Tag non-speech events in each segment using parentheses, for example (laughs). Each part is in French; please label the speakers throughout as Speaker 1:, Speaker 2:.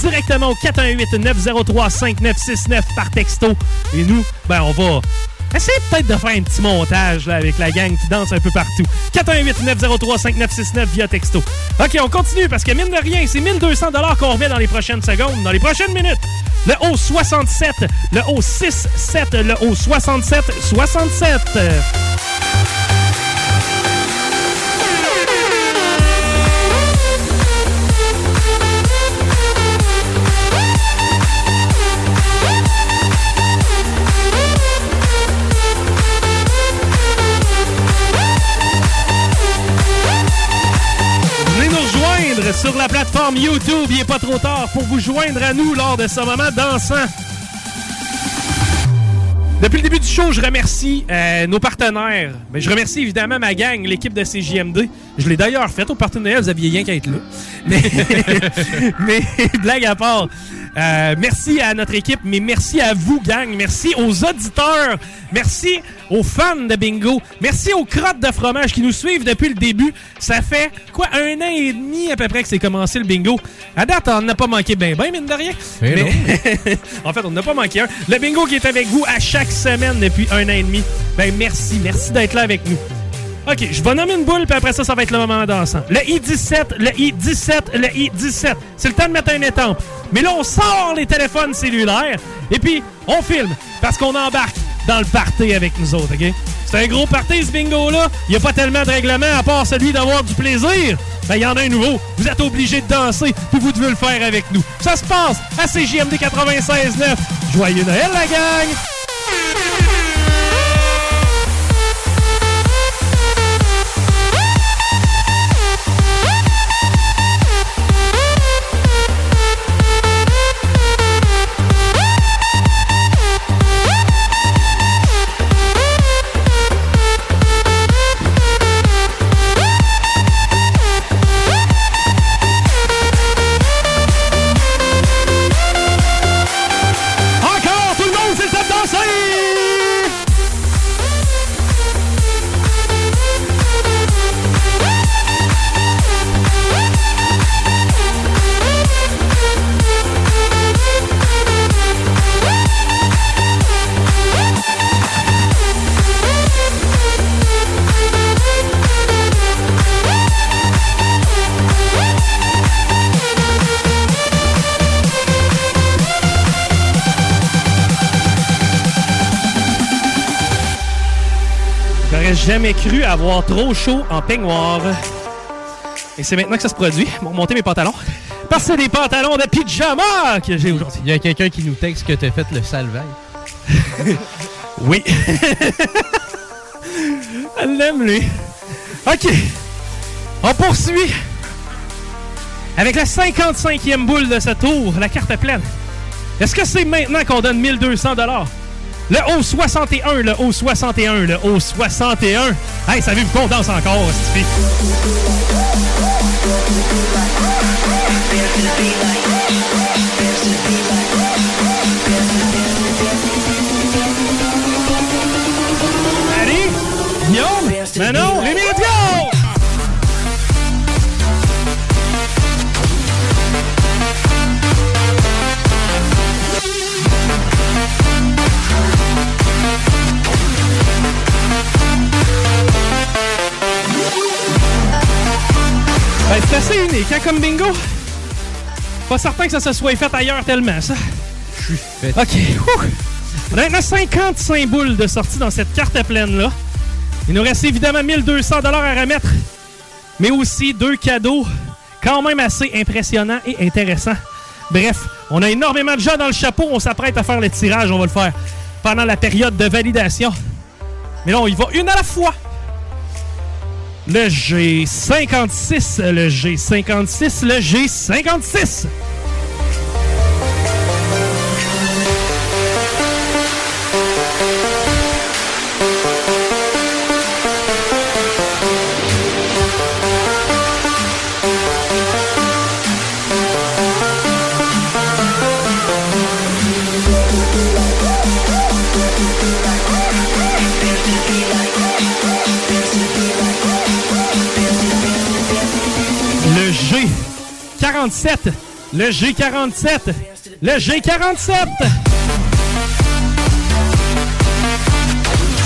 Speaker 1: Directement au 418-903-5969 par texto. Et nous, ben on va essayer peut-être de faire un petit montage avec la gang qui danse un peu partout. 418-903-5969 via texto. OK, on continue parce que mine de rien, c'est 1200 qu'on remet dans les prochaines secondes, dans les prochaines minutes. Le haut 67, le haut 6-7, le haut 67-67. Sur la plateforme YouTube. Il n'est pas trop tard pour vous joindre à nous lors de ce moment dansant. Depuis le début du show, je remercie euh, nos partenaires. Mais je remercie évidemment ma gang, l'équipe de CJMD. Je l'ai d'ailleurs fait au partenariat, vous aviez rien qu'à être là. Mais, (laughs) mais blague à part, euh, merci à notre équipe, mais merci à vous, gang. Merci aux auditeurs. Merci aux fans de bingo. Merci aux crottes de fromage qui nous suivent depuis le début. Ça fait, quoi, un an et demi à peu près que c'est commencé le bingo. À date, on n'a pas manqué ben ben, mine de rien.
Speaker 2: Eh (laughs)
Speaker 1: en fait, on n'a pas manqué un. Le bingo qui est avec vous à chaque semaine depuis un an et demi. Ben merci, merci d'être là avec nous. OK, je vais nommer une boule, puis après ça, ça va être le moment dansant. Le I-17, le I-17, le I-17. C'est le temps de mettre un étampe. Mais là, on sort les téléphones cellulaires, et puis on filme, parce qu'on embarque dans le party avec nous autres, OK? C'est un gros party, ce bingo-là. Il n'y a pas tellement de règlements, à part celui d'avoir du plaisir. Ben, il y en a un nouveau. Vous êtes obligés de danser, puis vous devez le faire avec nous. Ça se passe à CJMD 96.9. Joyeux Noël, la gang! Jamais cru avoir trop chaud en peignoir. Et c'est maintenant que ça se produit. Pour monter mes pantalons. Parce que c'est des pantalons de pyjama que j'ai aujourd'hui.
Speaker 2: Il y a quelqu'un qui nous texte que t'as fait le salvaille. (laughs)
Speaker 1: Oui. (laughs) Elle l'aime, lui. OK. On poursuit avec la 55e boule de ce tour, la carte pleine. Est-ce que c'est maintenant qu'on donne 1200 Le haut 61, le haut 61, le haut 61. Hey, ça vu qu'on danse encore, fille. Allez, Guillaume, Manon, les Ben, c'est assez unique, hein, comme bingo? Pas certain que ça se soit fait ailleurs tellement, ça.
Speaker 2: Je suis fait.
Speaker 1: OK. Ouh. On a 55 boules de sortie dans cette carte pleine-là. Il nous reste évidemment 1200 à remettre, mais aussi deux cadeaux quand même assez impressionnants et intéressants. Bref, on a énormément de gens dans le chapeau. On s'apprête à faire le tirage. On va le faire pendant la période de validation. Mais là, on y va une à la fois. Le G56, le G56, le G56. G47. Le G47. Le G47.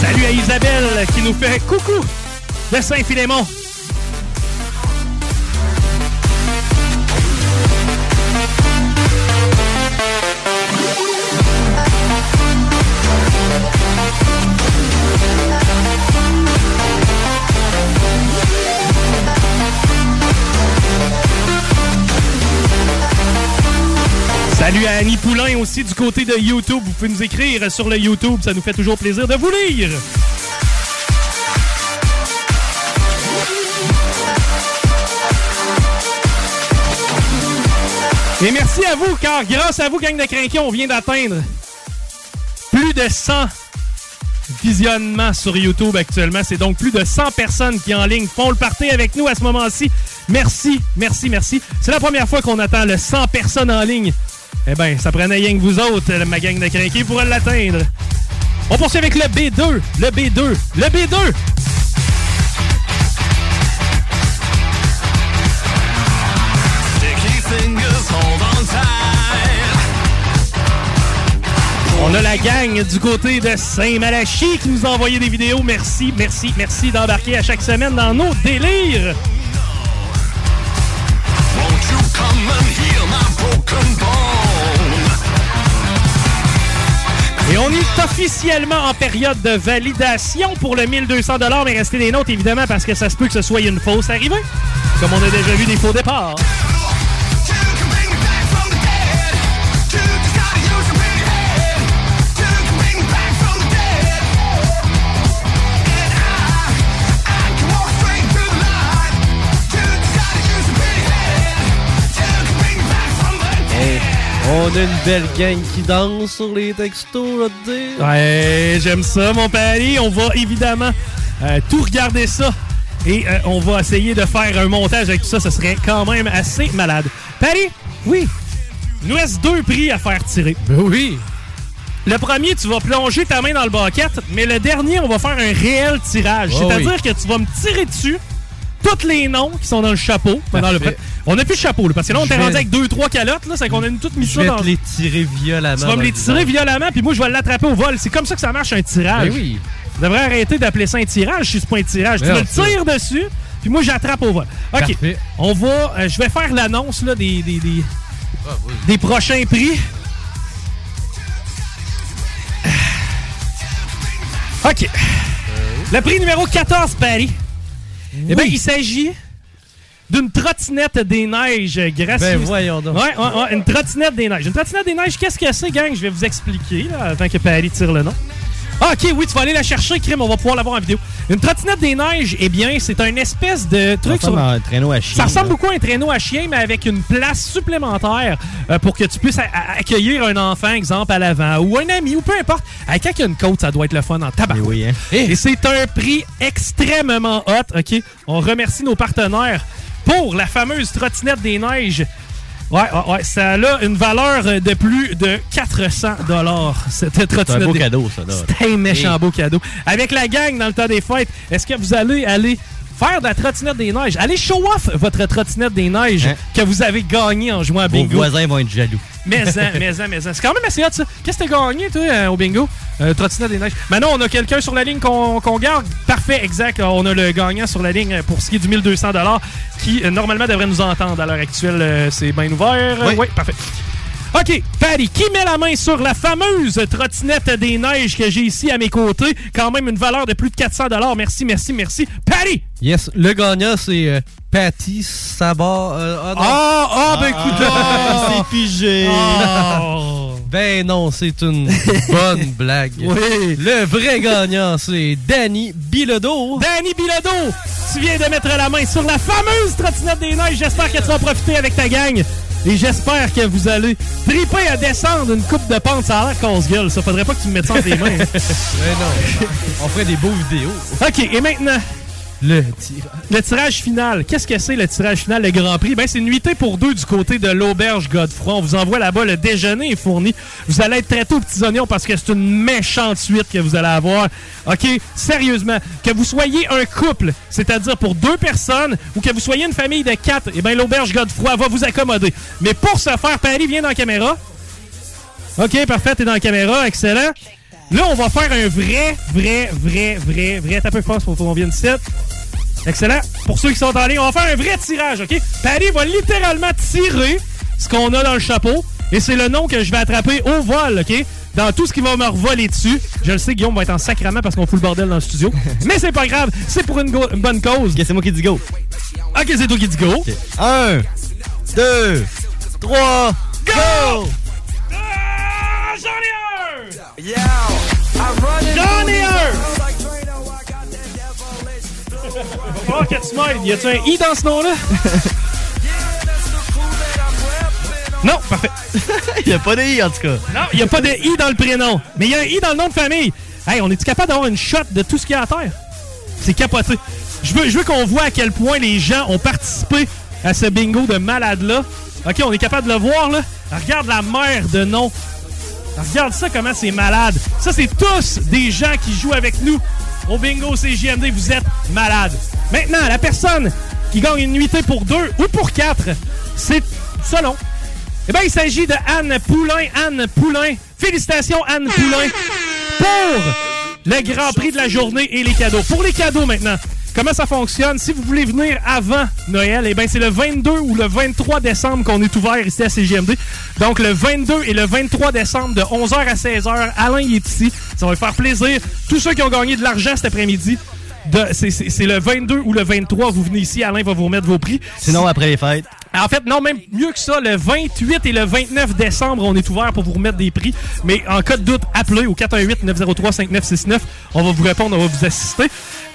Speaker 1: Salut à Isabelle qui nous fait coucou de Saint-Philémon. Salut à Annie Poulain aussi du côté de YouTube. Vous pouvez nous écrire sur le YouTube. Ça nous fait toujours plaisir de vous lire. Et merci à vous, car grâce à vous, gang de crinqués, on vient d'atteindre plus de 100 visionnements sur YouTube actuellement. C'est donc plus de 100 personnes qui en ligne font le party avec nous à ce moment-ci. Merci, merci, merci. C'est la première fois qu'on attend le 100 personnes en ligne. Eh bien, ça prenait rien que vous autres, ma gang de crinqués, pour l'atteindre. On poursuit avec le B2, le B2, le B2. On a la gang du côté de Saint-Malachie qui nous a envoyé des vidéos. Merci, merci, merci d'embarquer à chaque semaine dans nos délires. On est officiellement en période de validation pour le 1200 mais restez des notes évidemment parce que ça se peut que ce soit une fausse arrivée, comme on a déjà vu des faux départs.
Speaker 2: On a une belle gang qui danse sur les textos, je te dire.
Speaker 1: Ouais, j'aime ça, mon pari. On va évidemment euh, tout regarder ça. Et euh, on va essayer de faire un montage avec tout ça. Ce serait quand même assez malade. Paris,
Speaker 2: Oui.
Speaker 1: il nous reste deux prix à faire tirer.
Speaker 2: Ben oui.
Speaker 1: Le premier, tu vas plonger ta main dans le bucket, mais le dernier, on va faire un réel tirage.
Speaker 2: Oh
Speaker 1: C'est-à-dire
Speaker 2: oui.
Speaker 1: que tu vas me tirer dessus tous les noms qui sont dans le chapeau. Ben, dans le. On n'a plus de chapeau, là, parce que là, on
Speaker 2: Je vais-
Speaker 1: rendu avec deux, trois calottes. là, C'est qu'on a tout mis
Speaker 2: Je
Speaker 1: ça
Speaker 2: vais
Speaker 1: dans...
Speaker 2: les tirer violemment.
Speaker 1: Tu vas me les
Speaker 2: le
Speaker 1: tirer violemment, puis moi, je vais l'attraper au vol. C'est comme ça que ça marche, un tirage.
Speaker 2: Ben oui.
Speaker 1: Je devrais arrêter d'appeler ça un tirage si c'est pas un tirage.
Speaker 2: Mais
Speaker 1: tu me
Speaker 2: non,
Speaker 1: le tires dessus, puis moi, j'attrape au vol. OK.
Speaker 2: Parfait.
Speaker 1: On va... euh, je vais faire l'annonce là, des, des, des,
Speaker 2: Ah, oui.
Speaker 1: des prochains prix. (sighs) OK. Le prix numéro 14, Paris. Eh bien, il s'agit d'une trottinette des neiges gracieuse.
Speaker 2: Ben voyons donc.
Speaker 1: Ouais, ouais, ouais, une trottinette des neiges. Une trottinette des neiges, qu'est-ce que c'est, gang? Je vais vous expliquer, là, avant que Paris tire le nom. Ah, ok, oui, tu vas aller la chercher, Crime, on va pouvoir l'avoir en vidéo. Une trottinette des neiges, eh bien, c'est un espèce de
Speaker 2: Ça
Speaker 1: truc sur...
Speaker 2: ressemble à un traîneau à chien.
Speaker 1: Ça ressemble
Speaker 2: là.
Speaker 1: beaucoup à un traîneau à chien, mais avec une place supplémentaire euh, pour que tu puisses accueillir un enfant, exemple, à l'avant, ou un ami, ou peu importe. Avec quand il y a une côte, ça doit être le fun en tabac.
Speaker 2: Oui, hein.
Speaker 1: Et c'est un prix extrêmement hot, OK? On remercie nos partenaires pour la fameuse trottinette des neiges. Ouais, ouais, ouais, ça a une valeur de plus de 400 cette trottinette.
Speaker 2: C'est un beau cadeau, ça.
Speaker 1: C'est un méchant
Speaker 2: Et-
Speaker 1: beau cadeau. Avec la gang dans le temps des fêtes, est-ce que vous allez aller faire de la trottinette des neiges. Allez show off votre trottinette des neiges
Speaker 2: Hein?
Speaker 1: que vous avez gagné en jouant à
Speaker 2: Vos
Speaker 1: bingo.
Speaker 2: voisins vont être jaloux.
Speaker 1: Mais en, (laughs) mais en, mais. C'est quand même assez hot, ça. Qu'est-ce que t'as gagné, toi, euh, au bingo? Euh, trottinette des neiges. Maintenant, on a quelqu'un sur la ligne qu'on garde. Parfait, exact. On a le gagnant sur la ligne pour ce qui est du 1200 qui, euh, normalement, devrait nous entendre à l'heure actuelle. Euh, C'est bien ouvert.
Speaker 2: Oui.
Speaker 1: oui, parfait. OK, Patty, qui met la main sur la fameuse trottinette des neiges que j'ai ici à mes côtés? Quand même une valeur de plus de 400 Merci, merci, merci. Patty!
Speaker 2: Yes, le gagnant, c'est euh, Patty Sabat. euh, ah non.
Speaker 1: Ah, ah, ben écoute, (laughs)
Speaker 2: Ah,
Speaker 3: C'est pigé.
Speaker 1: Oh.
Speaker 2: Ben non, c'est une bonne (laughs) blague.
Speaker 1: Oui.
Speaker 2: Le vrai gagnant, c'est Danny Bilodeau.
Speaker 1: Danny Bilodeau, tu viens de mettre la main sur la fameuse trottinette des neiges. J'espère que tu vas profiter avec ta gang. Et j'espère que vous allez triper à descendre une coupe de pente. Ça a l'air casse-gueule. Ça faudrait pas que tu me mettes ça entre les mains. hein. (laughs)
Speaker 2: Ben non, on ferait des beaux vidéos.
Speaker 1: OK, et maintenant,
Speaker 2: Le tirage.
Speaker 1: final. Qu'est-ce que c'est le tirage final, le Grand Prix? Ben, c'est une nuitée pour deux du côté de l'auberge Godefroy. On vous envoie là-bas. Le déjeuner est fourni. Vous allez être traité aux petits oignons parce que c'est une méchante suite que vous allez avoir. OK? Sérieusement, que vous soyez un couple, c'est-à-dire pour deux personnes, ou que vous soyez une famille de quatre, eh bien, l'auberge Godefroy va vous accommoder. Mais pour ce faire, Paris, viens dans la caméra. OK, parfait, t'es dans la caméra, excellent. Là, on va faire un vrai, vrai, vrai, vrai, vrai. T'as peu force pour qu'on vienne ici. Excellent. Pour ceux qui sont en ligne, on va faire un vrai tirage, OK? Paris va littéralement tirer ce qu'on a dans le chapeau. Et c'est le nom que je vais attraper au vol, OK? Dans tout ce qui va me revoler dessus. Je le sais, Guillaume va être en sacrament parce qu'on fout le bordel dans le studio. (laughs) Mais c'est pas grave, c'est pour une, go- une bonne cause.
Speaker 3: Ok, c'est moi qui dis go.
Speaker 1: OK, c'est toi qui dis go.
Speaker 3: Un, deux, trois, go!
Speaker 1: Ah, Tu m'aides. Y a-tu un I dans ce nom-là? (laughs) non, parfait. (laughs)
Speaker 3: Il n'y a pas de i en tout cas.
Speaker 1: Non, il n'y a pas de I dans le prénom. Mais il y a un I dans le nom de famille. Hey, on est-tu capable d'avoir une shot de tout ce qu'il y a à terre? C'est capoté. Je veux, je veux qu'on voit à quel point les gens ont participé à ce bingo de malade-là. OK, on est capable de le voir, là. Regarde la mer de nom. Regarde ça, comment c'est malade. Ça, c'est tous des gens qui jouent avec nous au bingo CJMD. Vous êtes malades. Maintenant, la personne qui gagne une nuitée pour deux ou pour quatre, c'est selon. Eh bien, il s'agit de Anne Poulain. Anne Poulain. Félicitations, Anne Poulain, pour le Grand Prix de la journée et les cadeaux. Pour les cadeaux maintenant, comment ça fonctionne? Si vous voulez venir avant Noël, eh bien, c'est le 22 ou le 23 décembre qu'on est ouvert ici à CGMD. Donc, le 22 et le 23 décembre de 11h à 16h, Alain est ici. Ça va faire plaisir. Tous ceux qui ont gagné de l'argent cet après-midi, c'est- le 22 ou le 23, vous venez ici, Alain va vous remettre vos prix.
Speaker 3: Sinon, après les fêtes.
Speaker 1: En fait, non, même mieux que ça, le 28 et le 29 décembre, on est ouvert pour vous remettre des prix. Mais en cas de doute, appelez au 418-903-5969. On va vous répondre, on va vous assister.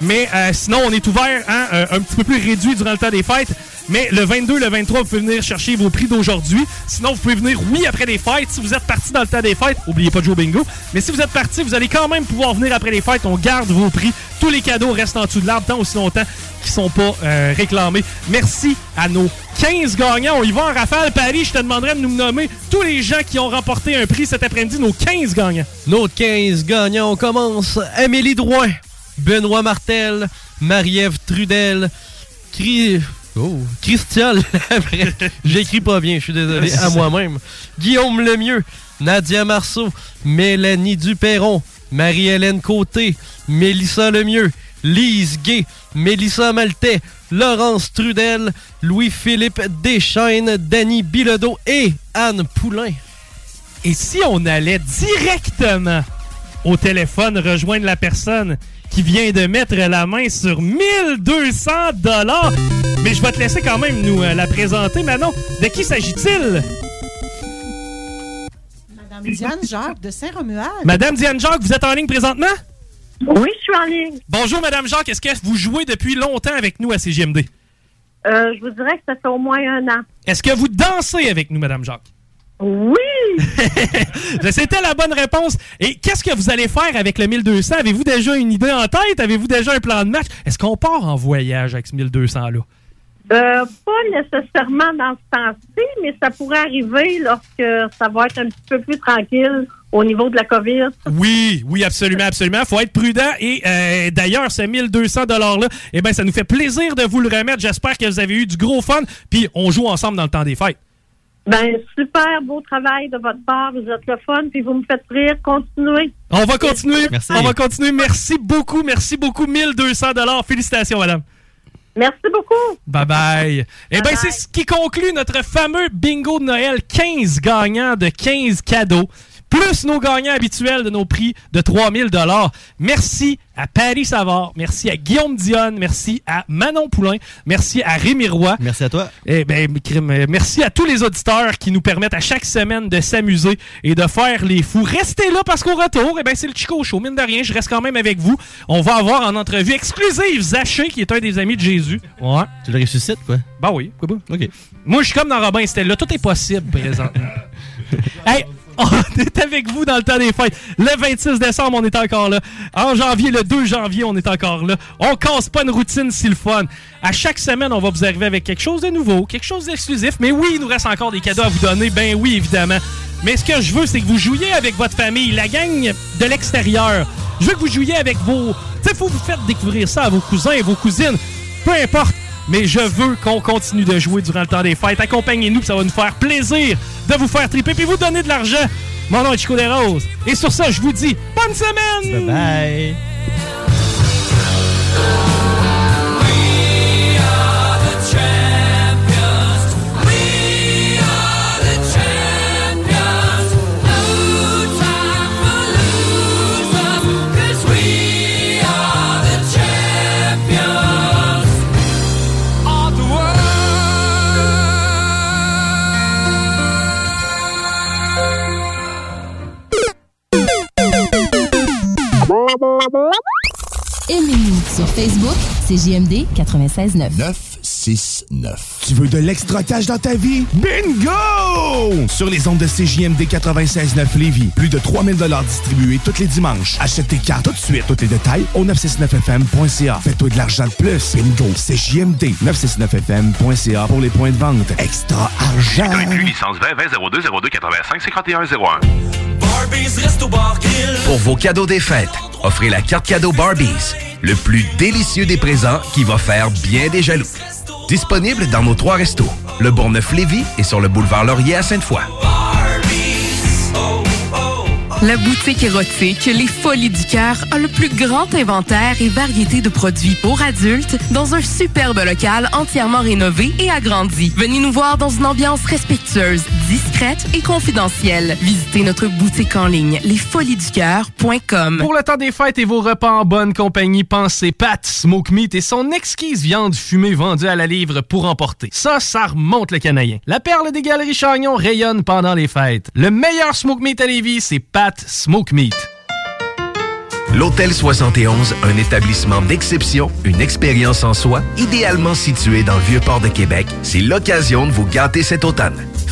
Speaker 1: Mais euh, sinon, on est ouvert hein, euh, un petit peu plus réduit durant le temps des fêtes. Mais le 22, le 23, vous pouvez venir chercher vos prix d'aujourd'hui. Sinon, vous pouvez venir, oui, après les fêtes. Si vous êtes parti dans le temps des fêtes, oubliez pas au bingo. Mais si vous êtes parti, vous allez quand même pouvoir venir après les fêtes. On garde vos prix. Tous les cadeaux restent en dessous de l'arbre tant aussi longtemps qu'ils sont pas euh, réclamés. Merci à nos 15 gagnants. On y va en rafale. Paris, je te demanderais de nous nommer tous les gens qui ont remporté un prix cet après-midi, nos 15 gagnants.
Speaker 2: Nos 15 gagnants, on commence. Amélie Drouin, Benoît Martel, Marie-Ève Trudel, Cri... Oh, Christian. (laughs) J'écris pas bien, je suis désolé, à (laughs) moi-même. Guillaume Lemieux, Nadia Marceau, Mélanie Duperron, Marie-Hélène Côté, Mélissa Lemieux, Lise Gay, Mélissa Maltais, Laurence Trudel, Louis-Philippe Deschaines, Danny Bilodeau et Anne Poulain.
Speaker 1: Et si on allait directement au téléphone rejoindre la personne qui vient de mettre la main sur 1200 dollars. Mais je vais te laisser quand même nous euh, la présenter, Manon. De qui s'agit-il?
Speaker 4: Madame Diane Jacques de Saint-Romuald.
Speaker 1: Madame Diane Jacques, vous êtes en ligne présentement?
Speaker 5: Oui, je suis en ligne.
Speaker 1: Bonjour, Madame Jacques. Est-ce que vous jouez depuis longtemps avec nous à CGMD?
Speaker 5: Euh, je vous dirais que ça fait au moins un an.
Speaker 1: Est-ce que vous dansez avec nous, Madame Jacques?
Speaker 5: Oui!
Speaker 1: C'était la bonne réponse. Et qu'est-ce que vous allez faire avec le 1200? Avez-vous déjà une idée en tête? Avez-vous déjà un plan de match? Est-ce qu'on part en voyage avec ce 1200-là?
Speaker 5: Euh, pas nécessairement dans ce temps-ci, mais ça pourrait arriver lorsque ça va être un petit peu plus tranquille au niveau de la COVID.
Speaker 1: Oui, oui, absolument, absolument. faut être prudent. Et euh, d'ailleurs, ce 1200 $-là, eh ben, ça nous fait plaisir de vous le remettre. J'espère que vous avez eu du gros fun. Puis on joue ensemble dans le temps des fêtes.
Speaker 5: Ben, super beau travail de votre part. Vous êtes le fun, puis vous me faites rire. Continuez.
Speaker 1: On va continuer.
Speaker 3: Merci.
Speaker 1: On va continuer. Merci beaucoup. Merci beaucoup. 1200 Félicitations, madame.
Speaker 5: Merci beaucoup.
Speaker 1: Bye bye. Eh bien, c'est ce qui conclut notre fameux bingo de Noël. 15 gagnants de 15 cadeaux. Plus nos gagnants habituels de nos prix de 3000 Merci à Paris Savard. Merci à Guillaume Dionne. Merci à Manon Poulain. Merci à Rémi Roy.
Speaker 3: Merci à toi.
Speaker 1: Eh ben, euh, merci à tous les auditeurs qui nous permettent à chaque semaine de s'amuser et de faire les fous. Restez là parce qu'au retour, eh ben, c'est le Chico Show. Mine de rien, je reste quand même avec vous. On va avoir en entrevue exclusive Zaché, qui est un des amis de Jésus. Ouais.
Speaker 3: Tu le ressuscites, quoi?
Speaker 1: Bah oui, pourquoi pas?
Speaker 3: OK.
Speaker 1: Moi, je suis comme dans Robin Stella. Tout est possible présentement. (laughs) hey, (laughs) on est avec vous dans le temps des fêtes. Le 26 décembre, on est encore là. En janvier, le 2 janvier, on est encore là. On casse pas une routine si le fun. À chaque semaine, on va vous arriver avec quelque chose de nouveau, quelque chose d'exclusif. Mais oui, il nous reste encore des cadeaux à vous donner. Ben oui, évidemment. Mais ce que je veux, c'est que vous jouiez avec votre famille, la gang de l'extérieur. Je veux que vous jouiez avec vos... Tu sais, faut vous faire découvrir ça à vos cousins et vos cousines. Peu importe. Mais je veux qu'on continue de jouer durant le temps des fêtes. Accompagnez-nous, ça va nous faire plaisir de vous faire triper puis vous donner de l'argent. Mon nom est Chico des Roses. Et sur ça, je vous dis bonne semaine!
Speaker 3: Bye.
Speaker 6: Aimez-nous sur Facebook, c'est JMD 96.9.
Speaker 7: 969. Tu veux de l'extra cash dans ta vie? Bingo! Sur les ondes de CJMD 96.9 Lévis, plus de 3000 distribués tous les dimanches. Achète tes cartes tout de suite. Tous les détails au 969FM.ca. Fais-toi de l'argent de plus. Bingo! CJMD 969FM.ca pour les points de vente. Extra argent!
Speaker 8: licence 20 20 02 02 85 51 01.
Speaker 9: Pour vos cadeaux des fêtes, offrez la carte cadeau Barbies, le plus délicieux des présents qui va faire bien des jaloux. Disponible dans nos trois restos, le Bourgneuf-Lévis et sur le boulevard Laurier à Sainte-Foy.
Speaker 10: La boutique érotique Les Folies du Cœur a le plus grand inventaire et variété de produits pour adultes dans un superbe local entièrement rénové et agrandi. Venez nous voir dans une ambiance respectueuse, discrète et confidentielle. Visitez notre boutique en ligne lesfoliesducoeur.com.
Speaker 1: Pour le temps des fêtes et vos repas en bonne compagnie, pensez Pat Smoke Meat et son exquise viande fumée vendue à la livre pour emporter. Ça, ça remonte le canadien. La perle des galeries Chagnon rayonne pendant les fêtes. Le meilleur Smoke Meat à Lévis, c'est Pat Smoke Meat.
Speaker 9: L'Hôtel 71, un établissement d'exception, une expérience en soi, idéalement situé dans le Vieux-Port de Québec, c'est l'occasion de vous gâter cet automne.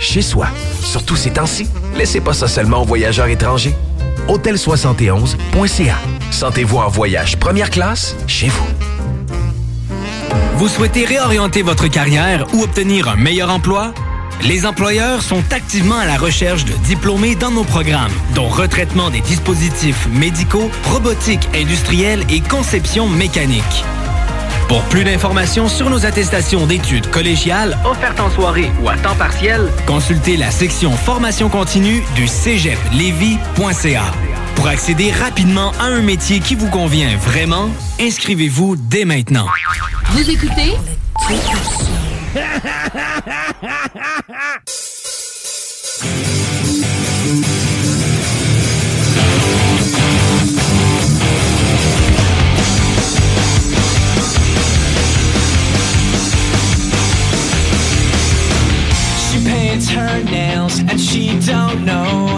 Speaker 9: chez soi. Surtout ces temps-ci, laissez pas ça seulement aux voyageurs étrangers. Hôtel71.ca. Sentez-vous en voyage première classe chez vous.
Speaker 11: Vous souhaitez réorienter votre carrière ou obtenir un meilleur emploi? Les employeurs sont activement à la recherche de diplômés dans nos programmes, dont retraitement des dispositifs médicaux, robotique industrielle et conception mécanique. Pour plus d'informations sur nos attestations d'études collégiales offertes en soirée ou à temps partiel, consultez la section formation continue du cégeplevy.ca. Pour accéder rapidement à un métier qui vous convient vraiment, inscrivez-vous dès maintenant.
Speaker 6: Vous écoutez? (laughs)
Speaker 12: Paints her nails and she don't know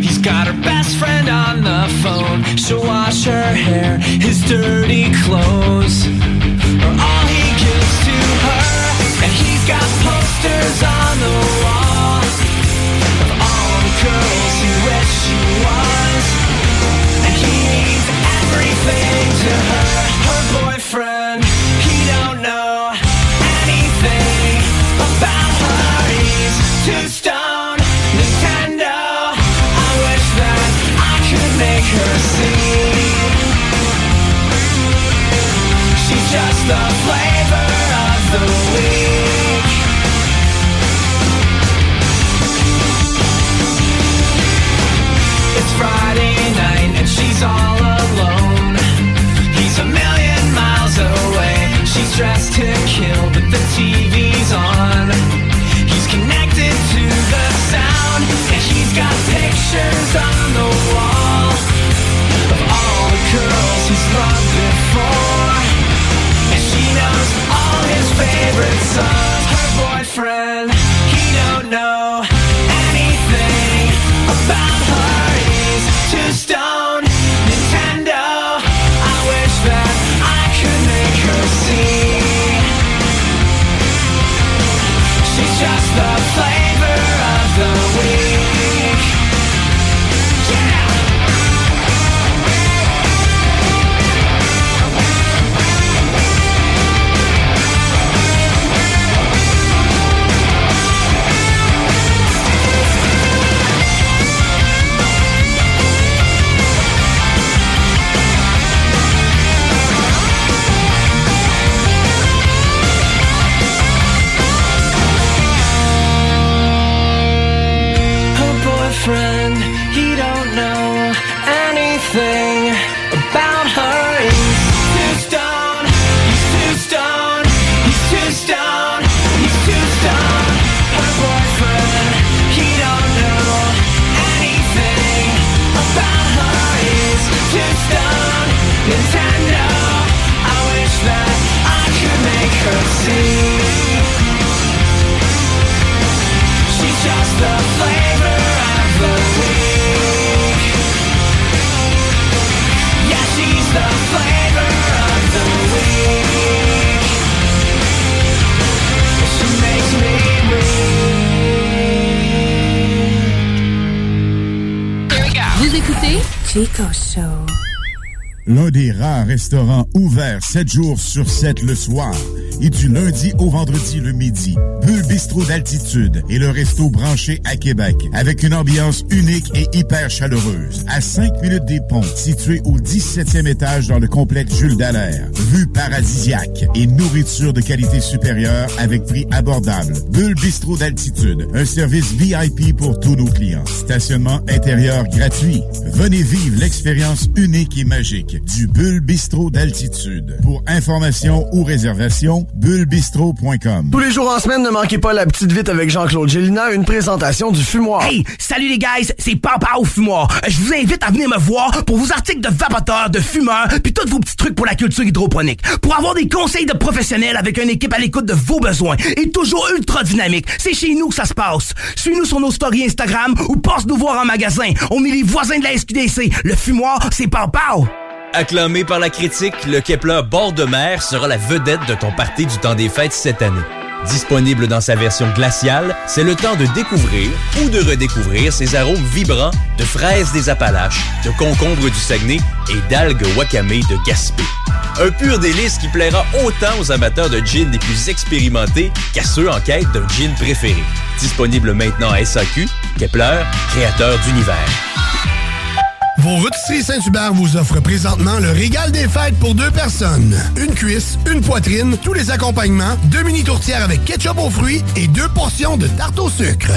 Speaker 12: He's got her best friend on the phone She'll wash her hair, his dirty clothes Or all
Speaker 13: he gives to her. And he's got posters on the wall of all the girls he wished she
Speaker 12: was. Rares restaurants ouverts 7 jours sur 7 le soir et du lundi au vendredi le midi. Bulle Bistrot d'altitude et le resto branché à Québec avec une ambiance unique et hyper chaleureuse. À 5 minutes des ponts, situé au 17e étage dans le complexe Jules Dallaire. Vue paradisiaque et nourriture de qualité supérieure avec prix abordable. Bulle Bistrot d'altitude, un service VIP pour tous nos clients. Stationnement intérieur gratuit. Venez vivre l'expérience unique et magique du Bulle Bistrot d'altitude. Pour information ou réservation, bullebistrot.com.
Speaker 14: Tous les jours en semaine, ne manquez pas la petite vite avec Jean-Claude Gélina, une présentation du fumoir.
Speaker 15: Hey, salut les guys, c'est Papa au fumoir. Je vous invite à venir me voir pour vos articles de vapoteurs, de fumeurs, puis tous vos petits trucs pour la culture hydroponique. Pour avoir des conseils de professionnels avec une équipe à l'écoute de vos besoins et toujours ultra dynamique. C'est chez nous que ça se passe. Suis-nous sur nos stories Instagram ou passe nous voir en magasin. On est les voisins de la SQDC. Le fumoir, c'est Papa.
Speaker 11: Acclamé par la critique, le Kepler bord de mer sera la vedette de ton party du temps des fêtes cette année. Disponible dans sa version glaciale, c'est le temps de découvrir ou de redécouvrir ses arômes vibrants de fraises des Appalaches, de concombres du Saguenay et d'algues wakame de Gaspé. Un pur délice qui plaira autant aux amateurs de gin les plus expérimentés qu'à ceux en quête d'un gin préféré. Disponible maintenant à SAQ, Kepler, créateur d'univers.
Speaker 16: Vos rôtisseries Saint-Hubert vous offrent présentement le régal des fêtes pour deux personnes. Une cuisse, une poitrine, tous les accompagnements, deux mini tourtières avec ketchup aux fruits et deux portions de tarte au sucre.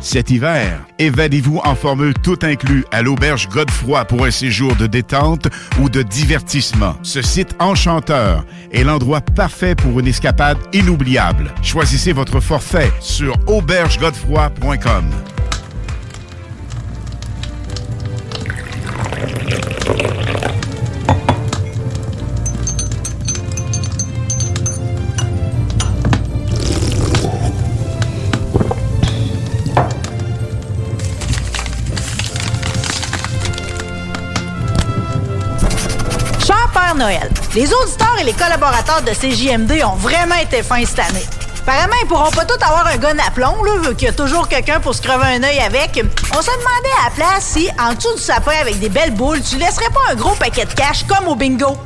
Speaker 12: Cet hiver, évadez-vous en formule tout inclus à l'auberge Godefroy pour un séjour de détente ou de divertissement. Ce site enchanteur est l'endroit parfait pour une escapade inoubliable. Choisissez votre forfait sur aubergegodefroy.com.
Speaker 17: Cher Père Noël, les auditeurs et les collaborateurs de CJMD ont vraiment été fins cette année. Apparemment, ils pourront pas tous avoir un gun à plomb, là, vu qu'il y a toujours quelqu'un pour se crever un œil avec. On se demandait à la place si, en dessous du sapin avec des belles boules, tu laisserais pas un gros paquet de cash comme au bingo.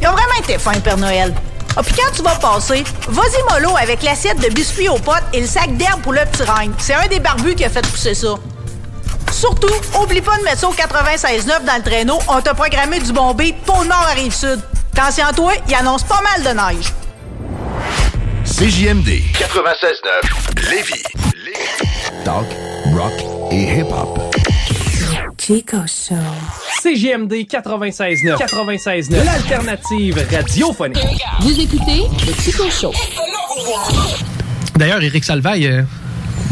Speaker 17: Ils ont vraiment été fins, Père Noël. Ah, puis quand tu vas passer, vas-y mollo avec l'assiette de biscuits aux potes et le sac d'herbe pour le petit règne. C'est un des barbus qui a fait pousser ça. Surtout, oublie pas de mettre ça au 96.9 dans le traîneau. On t'a programmé du bon beat pour le nord à Rive-Sud. Attention à toi, il annonce pas mal de neige.
Speaker 18: CJMD 96.9 Lévis. Talk, rock et hip-hop.
Speaker 19: Chico Show.
Speaker 20: CGMD 96.9. 96.9. L'alternative radiophonique.
Speaker 6: Vous écoutez le Chico Show.
Speaker 1: D'ailleurs, Eric Salvaille, euh,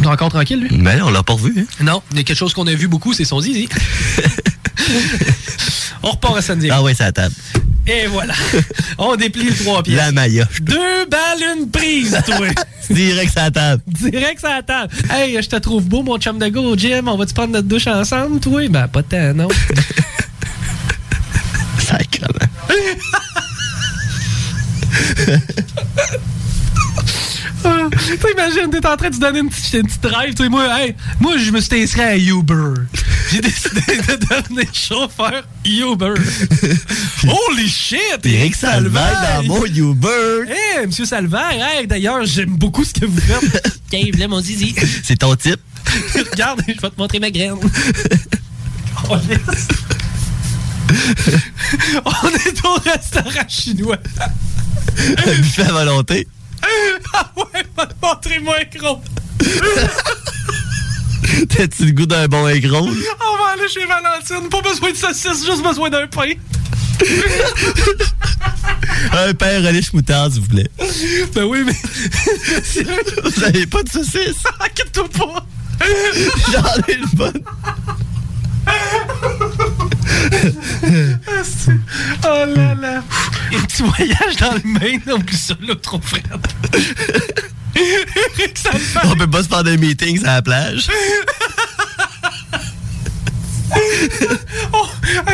Speaker 1: encore tranquille, lui?
Speaker 3: Mais on l'a pas revu. Hein?
Speaker 1: Non, il y a quelque chose qu'on a vu beaucoup, c'est son zizi. (laughs) on repart à samedi.
Speaker 3: Ah à la table.
Speaker 1: Et voilà. On déplie le trois pièces.
Speaker 3: La Maya.
Speaker 1: Deux balles, une prise, toi. (laughs)
Speaker 3: Direct à la table.
Speaker 1: Direct à la table. Hey, je te trouve beau, mon chum de go au gym. On va-tu prendre notre douche ensemble, toi? Ben, pas tant, non. (laughs)
Speaker 3: Sacrement. (laughs)
Speaker 1: Ah, T'imagines, t'es en train de te donner une petite, une petite drive. Tu sais, moi, hey, moi, je me suis inscrit à Uber. J'ai décidé de devenir chauffeur Uber. (laughs) Holy shit!
Speaker 3: Eric Salvaille dans mon Uber.
Speaker 1: Hey, monsieur Salvaire, hey, d'ailleurs, j'aime beaucoup ce que vous faites. (laughs) Cave, là, mon zizi.
Speaker 3: C'est ton type. (laughs)
Speaker 1: Regarde, je vais te montrer ma graine. Oh, yes. On est au restaurant chinois.
Speaker 3: Un buffet à volonté.
Speaker 1: Ah ouais, va te montrer mon gros. (laughs)
Speaker 3: T'as-tu le goût d'un bon aigron?
Speaker 1: On va aller chez Valentine. Pas besoin de saucisse, juste besoin d'un pain. (laughs)
Speaker 3: Un pain relish moutarde, s'il vous plaît.
Speaker 1: Ben oui, mais. (laughs)
Speaker 3: Vous avez pas de saucisse?
Speaker 1: Inquiète-toi pas.
Speaker 3: J'en ai une bonne.
Speaker 1: oh là là. Un petit voyage dans le Maine, oublie ça, là, trop frais. (laughs)
Speaker 3: On peut pas se faire des meetings à la plage. (laughs)
Speaker 1: Oh,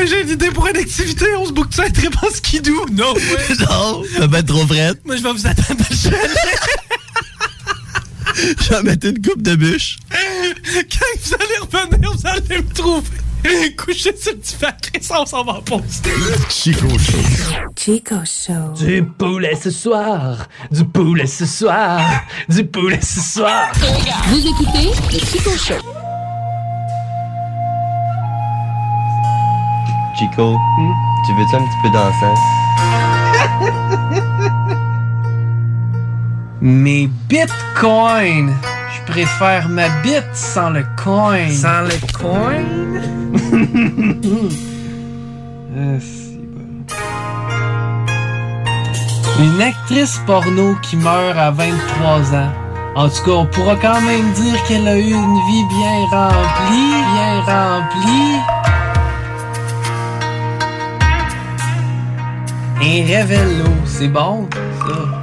Speaker 1: j'ai une idée pour une activité. On se boucle ça un trip en skidoo. Non, ouais.
Speaker 3: Non, ça va être trop frais.
Speaker 1: Moi, je vais vous attendre chalet. (laughs)
Speaker 3: Je vais mettre une coupe de bûche.
Speaker 1: Quand vous allez revenir, vous allez me trouver. (laughs) Couché sur le divan, Chris, on s'en va en pause.
Speaker 18: Chico Show.
Speaker 19: Chico Show.
Speaker 20: Du poulet ce soir, du poulet ce soir, du poulet ce soir.
Speaker 6: Vous écoutez le Chico Show.
Speaker 21: Chico, tu veux-tu un petit peu danser? (laughs)
Speaker 22: Mes bitcoins. Je préfère ma bite sans le coin.
Speaker 20: Sans le coin? (laughs)
Speaker 22: Ah, bon. Une actrice porno qui meurt à 23 ans. En tout cas, on pourra quand même dire qu'elle a eu une vie bien remplie, bien remplie. Un révélo, c'est bon, ça.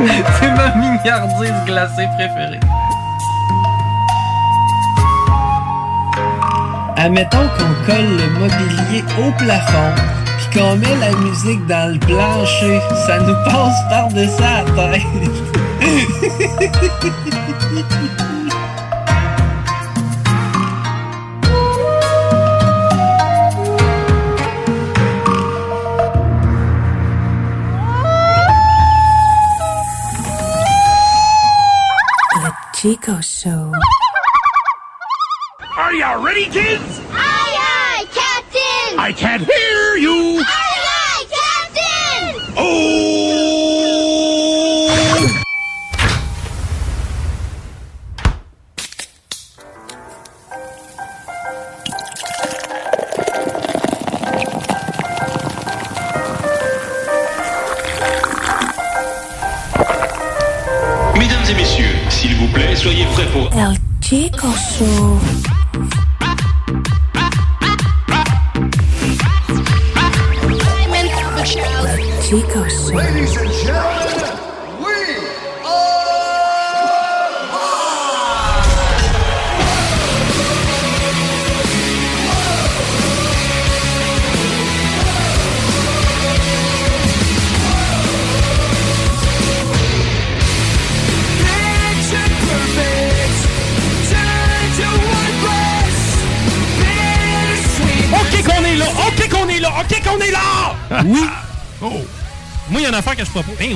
Speaker 22: (laughs) c'est ma mignardise glacée préférée. Admettons qu'on colle le mobilier au plafond, puis qu'on met la musique dans le plancher, ça nous passe par-dessus la tête. (laughs)
Speaker 19: Chico Show.
Speaker 23: Are you ready, kids?
Speaker 8: Aye, aye, Captain!
Speaker 23: I can't hear you!
Speaker 8: Aye, aye,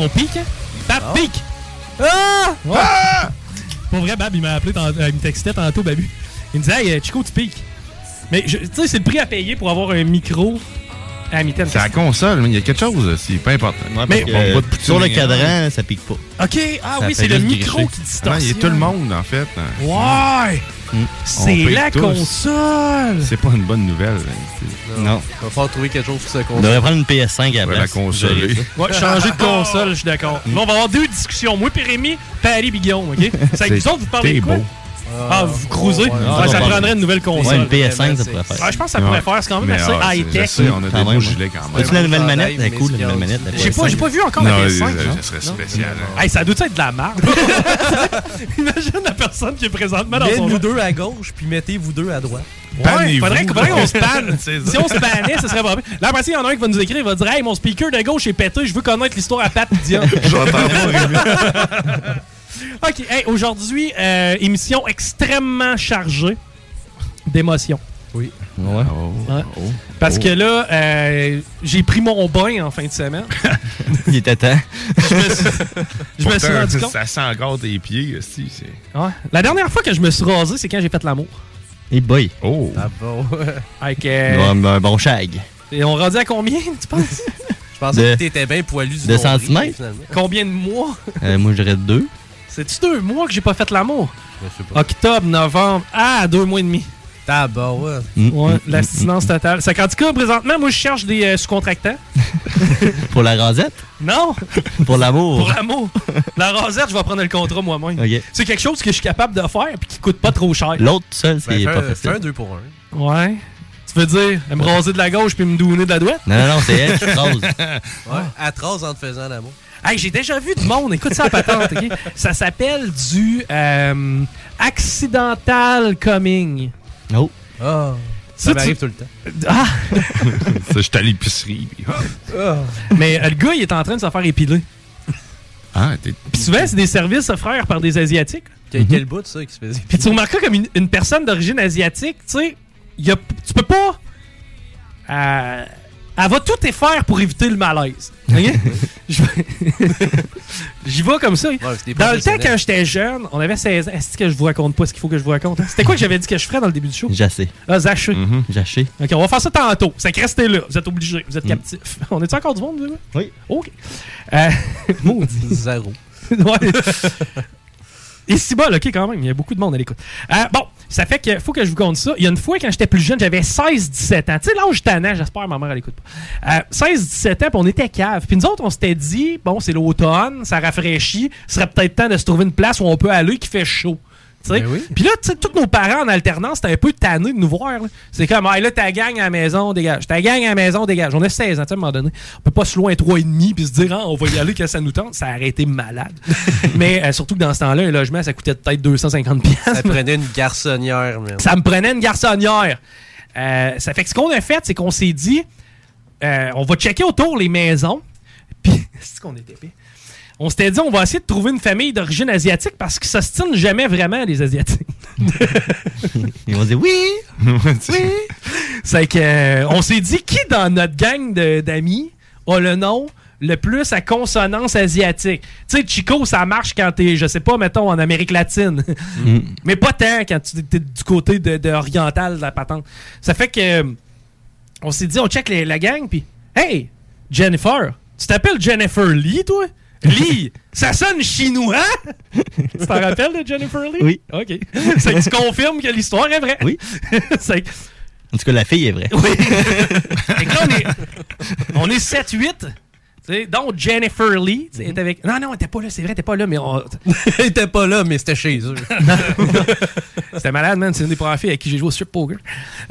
Speaker 1: je propose. Hey, on pique, hein? Bab, pique! Ah! Ouais. Pour vrai, Bab, il m'a appelé, tant- euh, il me textait tantôt, Babu. Il me disait, hey, euh, Chico, tu piques. Mais, je- tu sais, c'est le prix à payer pour avoir un micro à mitaine.
Speaker 24: C'est la console, mais il y a quelque chose, c'est pas important.
Speaker 3: Mais
Speaker 24: On va de poutine
Speaker 3: sur le
Speaker 24: et-
Speaker 3: cadran, ça pique pas.
Speaker 1: OK, ah
Speaker 3: Ça
Speaker 1: oui, c'est le micro
Speaker 3: gricher.
Speaker 1: qui
Speaker 24: Ah,
Speaker 1: distorsionne.
Speaker 24: il y a tout le monde, en fait. hein.
Speaker 1: Ouais!
Speaker 24: On
Speaker 1: C'est la
Speaker 24: tous.
Speaker 1: console!
Speaker 24: C'est pas une bonne nouvelle. hein.
Speaker 3: Non.
Speaker 2: Il va falloir trouver quelque chose pour se
Speaker 3: On
Speaker 2: console.
Speaker 3: devrait prendre une PS5 à la
Speaker 24: Ouais,
Speaker 3: place.
Speaker 24: la consoler.
Speaker 1: Ouais, changer de console, je suis d'accord. Là, on va avoir deux discussions. Moi, Rémi, Paris Biguillon, OK? (laughs) C'est avec vous autres, vous parlez de quoi?
Speaker 24: beau.
Speaker 1: Ah, vous cruisez?
Speaker 3: ouais.
Speaker 1: Ouais,
Speaker 3: Ah,
Speaker 1: ça prendrait une nouvelle console.
Speaker 3: Ouais, une PS5, ça pourrait faire.
Speaker 1: Ah, je pense que ça pourrait faire. C'est quand même
Speaker 24: Mais,
Speaker 1: assez high-tech.
Speaker 24: on a des
Speaker 3: Quand
Speaker 24: beaux
Speaker 3: même,
Speaker 24: gilets
Speaker 3: ouais.
Speaker 24: quand même.
Speaker 3: As-tu la nouvelle manette? Elle est cool, la nouvelle manette.
Speaker 1: J'ai pas,
Speaker 3: PS5.
Speaker 1: j'ai pas vu encore
Speaker 24: Non,
Speaker 1: la PS5.
Speaker 24: ça
Speaker 1: hein.
Speaker 24: serait spécial. hein.
Speaker 1: Hey, ça doit être de la merde. (laughs) Imagine la personne qui est présentement dans
Speaker 2: Mettez
Speaker 1: son
Speaker 2: nous deux à gauche, puis mettez vous deux à droite.
Speaker 1: Ouais, faudrait, faudrait qu'on se (laughs) panne. Si on se pannait, ça serait pas bien. Là, après, il y en a un qui va nous écrire, il va dire Hey, mon speaker de gauche est pété, je veux connaître l'histoire à Pat Dion.
Speaker 24: J'entends pas, (laughs)
Speaker 1: OK, hey, aujourd'hui, euh, émission extrêmement chargée d'émotions.
Speaker 2: Oui.
Speaker 3: Ouais.
Speaker 1: Ouais. Parce que là, euh, j'ai pris mon bain en fin de semaine. (laughs)
Speaker 3: Il était temps.
Speaker 1: Je me suis, je me suis
Speaker 24: Pourtant,
Speaker 1: rendu compte.
Speaker 24: Ça sent encore tes pieds, aussi. c'est-
Speaker 1: Ouais. La dernière fois que je me suis rasé, c'est quand j'ai fait l'amour.
Speaker 3: Et boy.
Speaker 24: Oh.
Speaker 2: Ah bon? (laughs)
Speaker 1: Avec, euh,
Speaker 3: un bon shag.
Speaker 1: et on rendu à combien, (laughs) tu penses?
Speaker 2: Je pensais
Speaker 3: De-
Speaker 2: que t'étais bien poilu du
Speaker 3: de centimètres?
Speaker 2: finalement.
Speaker 1: Combien de mois?
Speaker 3: Euh, moi, je dirais deux.
Speaker 1: C'est-tu deux mois que j'ai pas fait l'amour?
Speaker 2: Je sais pas.
Speaker 1: Octobre, novembre. Ah, deux mois et demi.
Speaker 2: Tabarouette.
Speaker 3: Mm,
Speaker 1: Ouais,
Speaker 3: mm,
Speaker 1: l'abstinence totale. C'est qu'en tout cas, présentement, moi, je cherche des euh, sous-contractants. (laughs)
Speaker 3: Pour la rasette?
Speaker 1: Non! (laughs)
Speaker 3: Pour l'amour?
Speaker 1: Pour l'amour. La rasette, je vais prendre le contrat moi-même.
Speaker 3: OK.
Speaker 1: C'est quelque chose que je suis capable de faire et qui coûte pas trop cher.
Speaker 3: L'autre seul, c'est
Speaker 2: Ben,
Speaker 3: pas
Speaker 2: un- fais un
Speaker 3: facile.
Speaker 2: 2 pour 1.
Speaker 1: Ouais. Tu veux dire, me raser de la gauche puis me douner de la droite?
Speaker 3: Non, non, non, c'est elle qui rase. (laughs)
Speaker 2: Ouais. Atroce en te faisant l'amour.
Speaker 1: Hey, j'ai déjà vu du monde. Écoute ça, patente, OK? Ça s'appelle du euh, accidental coming.
Speaker 3: Oh.
Speaker 2: Ah.
Speaker 1: Ça,
Speaker 2: Ça
Speaker 1: tu-
Speaker 2: m'arrive tout le temps.
Speaker 1: Ah! (laughs)
Speaker 24: Ça, j'étais à l'épicerie. puis-
Speaker 1: Mais euh, le gars, il est en train de se faire épiler.
Speaker 24: Ah, t'es.
Speaker 1: Puis souvent, c'est des services offerts par des Asiatiques.
Speaker 2: Quel, quel bout de ça qui se faisait?
Speaker 1: Puis tu remarqueras comme une, une personne d'origine asiatique, tu sais, tu peux pas. euh, elle va tout faire pour éviter le malaise. (laughs) J'y vais comme ça.
Speaker 2: Ouais,
Speaker 1: Dans le temps, quand j'étais jeune, on avait 16 ans. Est-ce que je vous raconte pas ce qu'il faut que je vous raconte? C'était quoi que j'avais dit que je ferais dans le début du show?
Speaker 3: Jassé.
Speaker 1: Ah, zaché.
Speaker 3: Jaché.
Speaker 1: OK, on va faire ça tantôt. C'est que restez là. Vous êtes obligés. Vous êtes captifs. (laughs) On est-tu encore du monde, vous?
Speaker 3: Oui.
Speaker 1: OK. Euh, maudit.
Speaker 2: Zéro. (laughs)
Speaker 1: ouais. Si bas, OK, quand même. Il y a beaucoup de monde à l'écoute. Euh, bon, ça fait que faut que je vous compte ça. Il y a une fois, quand j'étais plus jeune, j'avais 16-17 ans. Tu sais, l'âge tannant, j'espère ma mère, elle écoute pas. Euh, 16-17 ans, puis on était cave. Puis nous autres, on s'était dit, bon, c'est l'automne, ça rafraîchit. Ce serait peut-être temps de se trouver une place où on peut aller qui fait chaud.
Speaker 2: Ben oui.
Speaker 1: Puis là, tu sais, tous nos parents en alternance, c'était un peu tannés de nous voir. C'est comme, hey, là, ta gang à la maison, dégage. Ta gang à la maison, dégage. On a 16 ans, tu sais, à un moment donné. On peut pas se loin 3,5 puis se dire, ah, on va y aller que ça nous tente? Ça aurait été malade. (laughs) Mais euh, surtout que dans ce temps-là, un logement, ça coûtait peut-être 250
Speaker 2: Ça prenait une garçonnière, man.
Speaker 1: ça me prenait une garçonnière. Euh, ça fait que ce qu'on a fait, c'est qu'on s'est dit, euh, on va checker autour les maisons. Puis, (laughs) c'est qu'on était épais. On s'était dit, on va essayer de trouver une famille d'origine asiatique parce qu'ils s'ostinent jamais vraiment, les Asiatiques. (laughs)
Speaker 3: Ils vont dire oui. (laughs)
Speaker 1: oui. C'est que, euh, on s'est dit, qui dans notre gang d'amis a le nom le plus à consonance asiatique? Tu sais, Chico, ça marche quand t'es, je sais pas, mettons, en Amérique latine. Mais pas tant quand tu es du côté de, de oriental de la patente. Ça fait que, on s'est dit, on check les- la gang, puis, hey, Jennifer, tu t'appelles Jennifer Lee, toi? Lee, ça sonne chinois? tu t'en rappelles de Jennifer Lee?
Speaker 3: Oui.
Speaker 1: OK. C'est que tu confirmes que l'histoire est vraie.
Speaker 3: Oui. (laughs)
Speaker 1: C'est que-
Speaker 3: En tout cas, la fille est vraie.
Speaker 1: oui. Fait que là, on est, on est 7-8. Tu sais, donc, Jennifer Lee est avec. Non, non, elle était pas là, c'est vrai, elle était pas là, mais on.
Speaker 2: Elle était pas là, mais c'était chez eux. (laughs)
Speaker 1: C'était malade, man. C'est une des premières filles avec qui j'ai joué au strip poker.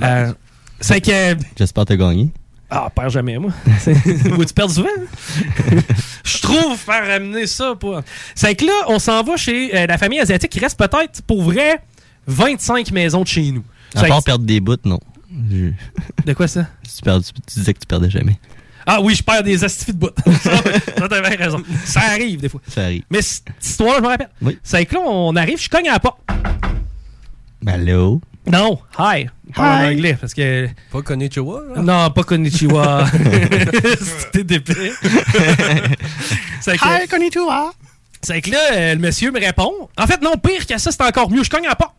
Speaker 1: Euh, c'est que.
Speaker 3: J'espère te gagner.
Speaker 1: Ah, perds jamais, moi. (laughs) Tu perds souvent. hein? (laughs) Je trouve faire ramener ça. Pour... C'est que là, on s'en va chez euh, la famille asiatique qui reste peut-être, pour vrai, 25 maisons de chez nous.
Speaker 3: À part
Speaker 1: que-
Speaker 3: perdre des bouts, non. Je-
Speaker 1: De quoi ça? (laughs)
Speaker 3: Tu, perds- tu- tu disais que tu perdais jamais.
Speaker 1: Ah oui, je perds des astifies de bout. ça, ça, t'as bien raison. Ça arrive des fois.
Speaker 3: Ça arrive.
Speaker 1: Mais cette histoire, je me rappelle.
Speaker 3: Oui.
Speaker 1: C'est que là, on arrive, je cogne à la porte.
Speaker 3: Ben, allô?
Speaker 1: Non, hi. Je parle en
Speaker 2: Hi.
Speaker 1: anglais parce que.
Speaker 2: Pas Konnichiwa? là?
Speaker 1: Non, pas Konnichiwa. (laughs) C'était (laughs) que-
Speaker 2: Hi, Konnichiwa!
Speaker 1: C'est que là, le monsieur me répond. En fait, non, pire que ça, c'est encore mieux. Je cogne à la porte.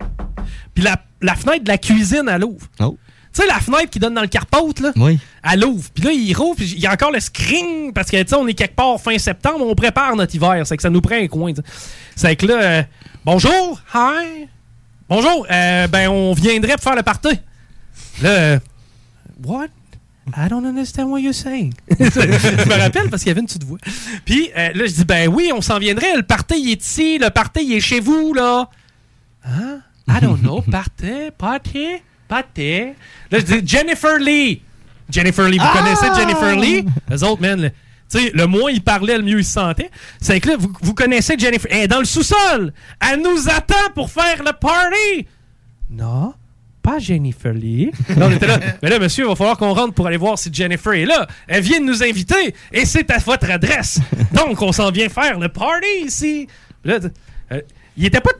Speaker 1: Puis la, la fenêtre de la cuisine, elle ouvre.
Speaker 3: Oh.
Speaker 1: Tu sais, la fenêtre qui donne dans le carpote, là?
Speaker 3: Oui.
Speaker 1: Elle ouvre. Puis là, il rouvre. Puis il y a encore le screen. Parce que, tu sais, on est quelque part fin septembre. On prépare notre hiver. C'est que ça nous prend un coin. tu sais. C'est que là, euh, bonjour. Hi. Bonjour. euh, ben, on viendrait pour faire le party. Là, euh, what? I don't understand what you're saying. (laughs) je me rappelle parce qu'il y avait une petite voix. Puis euh, là, je dis, ben oui, on s'en viendrait. Le party, il est ici. Le party, il est chez vous, là. Hein? I don't know. Party, party, party. Là, je dis, Jennifer Lee. Jennifer Lee, vous
Speaker 13: Ah!
Speaker 1: connaissez Jennifer Lee? Les autres, man, le, moins il parlait, le mieux il se sentait. C'est que là, vous, vous connaissez Jennifer. Elle est dans le sous-sol. Elle nous attend pour faire le party. Non, pas Jennifer Lee. (laughs) Là, on était là. Mais là, monsieur, il va falloir qu'on rentre pour aller voir si Jennifer est là. Elle vient de nous inviter et c'est à votre adresse. (laughs) Donc, on s'en vient faire le party ici. Là, euh, il était pas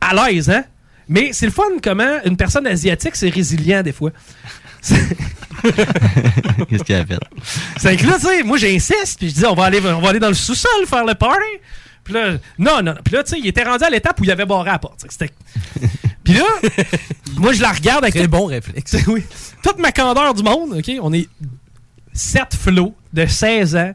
Speaker 1: à l'aise, hein? Mais c'est le fun comment une personne asiatique, c'est résilient des fois. (laughs) (laughs)
Speaker 3: Qu'est-ce qu'il a fait?
Speaker 1: C'est que là, tu sais, moi j'insiste, puis je dis on va aller, on va aller dans le sous-sol faire le party. Puis là, non, non, non. Puis là, tu sais, il était rendu à l'étape où il avait barré à la porte. (laughs) Puis là, moi je la regarde avec.
Speaker 2: Très bon réflexe. (laughs)
Speaker 1: oui. Toute ma candeur du monde, OK? On est sept flots de 16 ans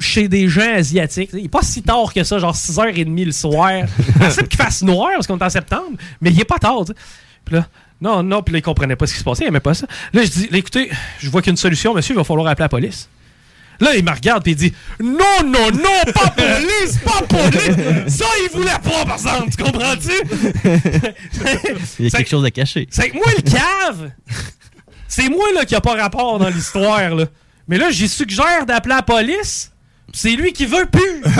Speaker 1: chez des gens asiatiques. Il n'est pas si tard que ça, genre 6h30 le soir. Possible qu'il fasse noir parce qu'on est en septembre, mais il est pas tard. tu sais. Puis là, non, non, puis là, il comprenait pas ce qui se passait, il aimait pas ça. Là, je dis, là, écoutez, je vois qu'une solution, monsieur, il va falloir appeler la police. Là, il me regarde et il dit Non, non, non, pas police, pas police. Ça, il voulait pas, par exemple, tu comprends-tu? (laughs)
Speaker 3: Il y a quelque chose à cacher.
Speaker 1: C'est moi, le cave, c'est moi là, qui a pas rapport dans l'histoire. là. Mais là, j'y suggère d'appeler la police. C'est lui qui veut plus. (laughs) tu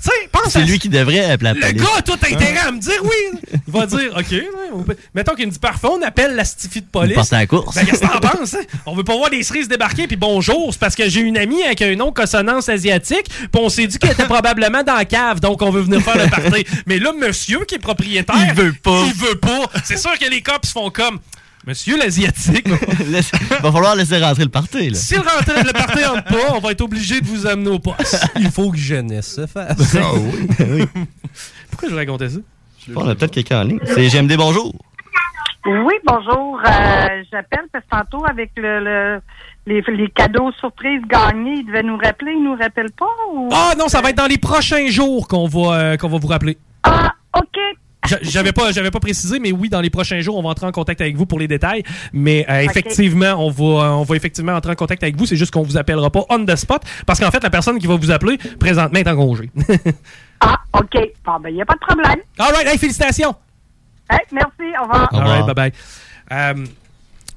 Speaker 1: sais, pense
Speaker 3: C'est lui qui devrait appeler la
Speaker 1: Le gars a tout intérêt à me dire oui. (laughs) Il va dire OK. ouais, Mettons qu'il me dit parfait, on appelle la stifie de police.
Speaker 3: Partez à la course.
Speaker 1: Ben, qu'est-ce que t'en penses? hein? On veut pas voir des cerises débarquer puis bonjour. C'est parce que j'ai une amie avec un nom consonance asiatique. Puis on s'est dit qu'elle était (laughs) probablement dans la cave. Donc on veut venir faire le party. Mais là, monsieur qui est propriétaire. Il veut pas. Il veut pas. C'est sûr que les cops font comme. Monsieur l'asiatique. (laughs)
Speaker 3: Laisse- va falloir laisser rentrer le party. Là.
Speaker 1: Si le, rentrée- le party entre pas, on va être obligé de vous amener au poste. (laughs)
Speaker 2: Il faut que jeunesse se fasse.
Speaker 3: Ah oui. (laughs) oui.
Speaker 1: Pourquoi je racontais ça?
Speaker 3: Bon, on a peut-être quelqu'un en ligne. C'est GMD, bonjour.
Speaker 25: Oui, bonjour. Euh, J'appelle parce que tantôt avec le, le- les, les cadeaux surprises gagnés, il devait nous rappeler, il nous rappelle pas ou...
Speaker 1: Ah non, ça va être dans les prochains jours qu'on va, euh, qu'on va vous rappeler.
Speaker 25: Ah, OK.
Speaker 1: J'a- J'avais pas, j'avais pas précisé, mais oui, dans les prochains jours, on va entrer en contact avec vous pour les détails. Mais euh, effectivement, on va, on va effectivement entrer en contact avec vous. C'est juste qu'on vous appellera pas on the spot, parce qu'en fait, la personne qui va vous appeler présentement est en congé. (laughs)
Speaker 25: Ah, OK. Bon, ben, il n'y a pas de problème.
Speaker 1: All right, hey, félicitations.
Speaker 25: Hey, merci, au revoir.
Speaker 1: All right, bye bye. Euh,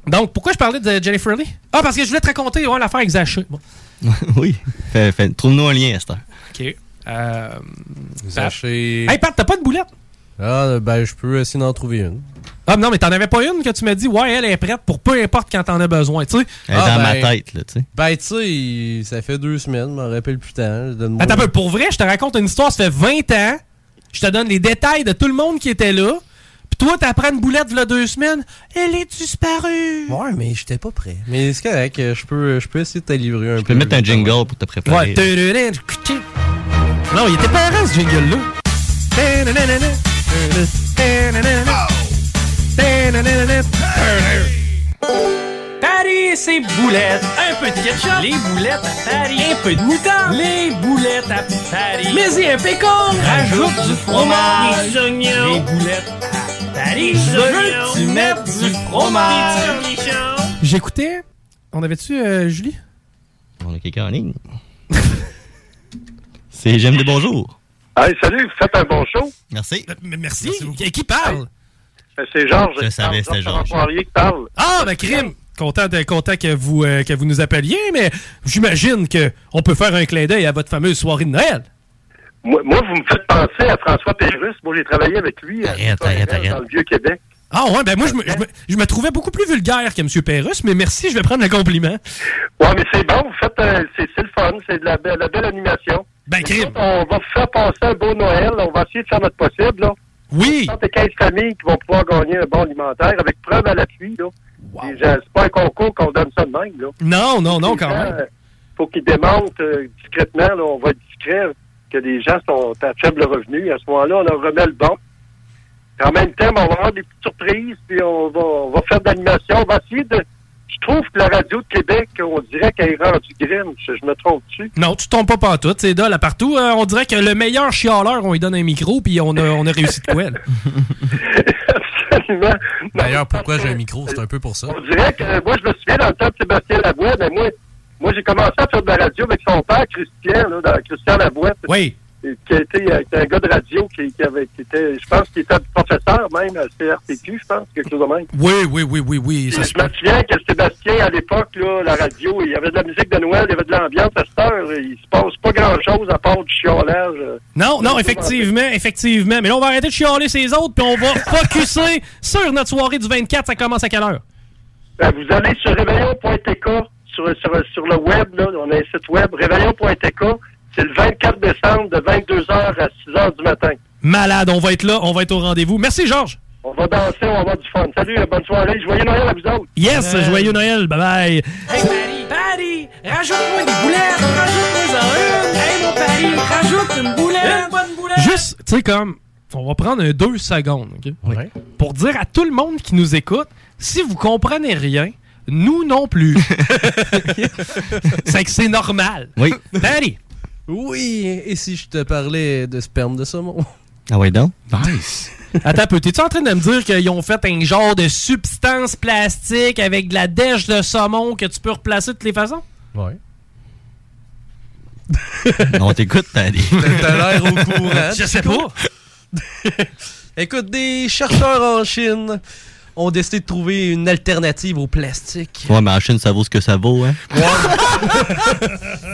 Speaker 1: donc, pourquoi je parlais de Jennifer Lee? Ah, parce que je voulais te raconter ouais, l'affaire avec Zaché. Bon. (laughs)
Speaker 3: oui. Fait- fait- Trouve-nous un lien heure.
Speaker 1: Ok. Euh,
Speaker 2: Zaché.
Speaker 1: Hey Pat, t'as pas de boulette?
Speaker 2: Ah, ben, je peux essayer d'en trouver une.
Speaker 1: Ah, non, mais t'en avais pas une que tu m'as dit, ouais, elle est prête pour peu importe quand t'en as besoin, tu sais.
Speaker 3: Elle est
Speaker 2: Ah,
Speaker 3: dans ma
Speaker 2: ben-
Speaker 3: tête, là, tu sais.
Speaker 2: Ben, tu sais, ça fait deux semaines, je m'en rappelle plus. Donne-moi-
Speaker 1: Attends un peu, pour vrai, je te raconte une histoire, ça fait 20 ans. Je te donne les détails de tout le monde qui était là. Puis toi, t'apprends une boulette il deux semaines. Elle est disparue.
Speaker 2: Ouais, mais j'étais pas prêt. Mais c'est correct, je peux, je peux essayer de te livrer un peu.
Speaker 3: Je peux mettre un jingle pour te préparer.
Speaker 1: Ouais. Non, il était parent ce jingle-là. Paris, c'est boulettes. Un peu de ketchup. Les boulettes à Paris. Un peu de moutarde. Les boulettes à Paris. Mais y un pécan. Rajoute du fromage. Des oignons. Les boulettes à Paris. Je veux que tu mettes du fromage. J'écoutais. On avait-tu euh, Julie?
Speaker 3: On a quelqu'un en ligne. (laughs) C'est GMD, bonjour.
Speaker 26: Hey, salut, faites un bon show.
Speaker 3: Merci.
Speaker 1: merci. Qui, qui parle?
Speaker 26: Euh, C'est Georges.
Speaker 3: Je savais,
Speaker 26: Georges
Speaker 3: c'était Georges.
Speaker 26: Qui parle.
Speaker 1: Ah, ben crime! Content, de, content que, vous, euh, que vous nous appeliez, mais j'imagine qu'on peut faire un clin d'œil à votre fameuse soirée de Noël.
Speaker 26: Moi, moi, vous me faites penser à François Pérusse. Moi, j'ai travaillé avec lui
Speaker 1: Arrête, arrête, arrête.
Speaker 26: dans le Vieux-Québec.
Speaker 1: Ah ouais, ben moi, je me, je me- je me trouvais beaucoup plus vulgaire que M. Pérusse, mais merci, je vais prendre le compliment.
Speaker 26: Ouais, mais c'est bon, vous faites, euh, c'est c'est le fun, c'est de la, belle- la belle animation.
Speaker 1: Ben,
Speaker 26: crime. On va faire passer un beau Noël, on va essayer de faire notre possible, là.
Speaker 1: Oui.
Speaker 26: 75 familles qui vont pouvoir gagner un bon alimentaire avec preuve à l'appui, là. Je- C'est pas un concours qu'on donne ça de même, là.
Speaker 1: Non, non, non, quand
Speaker 26: gens,
Speaker 1: même.
Speaker 26: euh, faut qu'ils démontrent euh, discrètement, là, on va être discret, que les gens sont à faible revenu. À ce moment-là, on leur remet le bon. En même temps, on va avoir des petites surprises, puis on va, on va faire de l'animation. On va essayer de... Je trouve que la radio de Québec, on dirait qu'elle est rendue grime. Je, je me trompe-tu?
Speaker 1: Non, tu tombes pas partout. C'est là, là, partout. euh, on dirait que le meilleur chialeur, on lui donne un micro, puis on a, on a réussi de quoi, là. (laughs)
Speaker 26: Absolument.
Speaker 2: D'ailleurs, pourquoi j'ai un micro, c'est un peu pour ça.
Speaker 26: On dirait que moi, je me souviens dans le temps de Sébastien Lavoie, mais moi, moi j'ai commencé à faire de la radio avec son père, Christian, là, dans Christian Lavoie.
Speaker 1: Oui.
Speaker 26: Qui a été euh, un gars de radio qui, qui avait, qui était, je pense qu'il était professeur même à CRTQ, je pense, quelque chose de même.
Speaker 1: Oui, oui, oui, oui, oui. Ça
Speaker 26: Je me souviens que Sébastien, à l'époque, là, la radio, il y avait de la musique de Noël, il y avait de l'ambiance. À cette heure, il se passe pas grand-chose à part du chiolage. euh.
Speaker 1: Non, non, effectivement, effectivement. Mais là, on va arrêter de chialer ces autres, puis on va (laughs) focuser sur notre soirée du 24. Ça commence à quelle heure?
Speaker 26: Ben, vous allez sur réveillon.tk, sur, sur, sur le web, là, on a un site web, réveillon.tk. C'est le 24 décembre de 22h à 6h du matin.
Speaker 1: Malade, on va être là, on va être au rendez-vous. Merci, Georges.
Speaker 26: On va danser, on va avoir du fun. Salut, euh, bonne soirée. Joyeux Noël à vous autres.
Speaker 1: Yes, joyeux Noël, bye bye.
Speaker 13: Hey, Paris, Paris, rajoute-moi des boulettes, rajoute-moi en une. Hey, mon Paris, rajoute une boulette. Une bonne boulette.
Speaker 1: Juste, tu sais, comme, on va prendre un deux secondes, OK? Pour dire à tout le monde qui nous écoute, si vous comprenez rien, nous non plus. (laughs) c'est que c'est normal.
Speaker 3: Oui.
Speaker 1: Daddy.
Speaker 2: Oui, et si je te parlais de sperme de saumon?
Speaker 3: Ah ouais, donc?
Speaker 24: Nice. (laughs)
Speaker 1: Attends un peu, t'es-tu en train de me dire qu'ils ont fait un genre de substance plastique avec de la dèche de saumon que tu peux replacer de toutes les façons?
Speaker 2: Ouais. (laughs)
Speaker 3: On t'écoute, t'as dit.
Speaker 2: T'as l'air au courant.
Speaker 1: Je sais pas. (laughs)
Speaker 2: Écoute, des chercheurs en Chine ont décidé de trouver une alternative au plastique.
Speaker 3: Ouais, mais en Chine, ça vaut ce que ça vaut, hein? (laughs)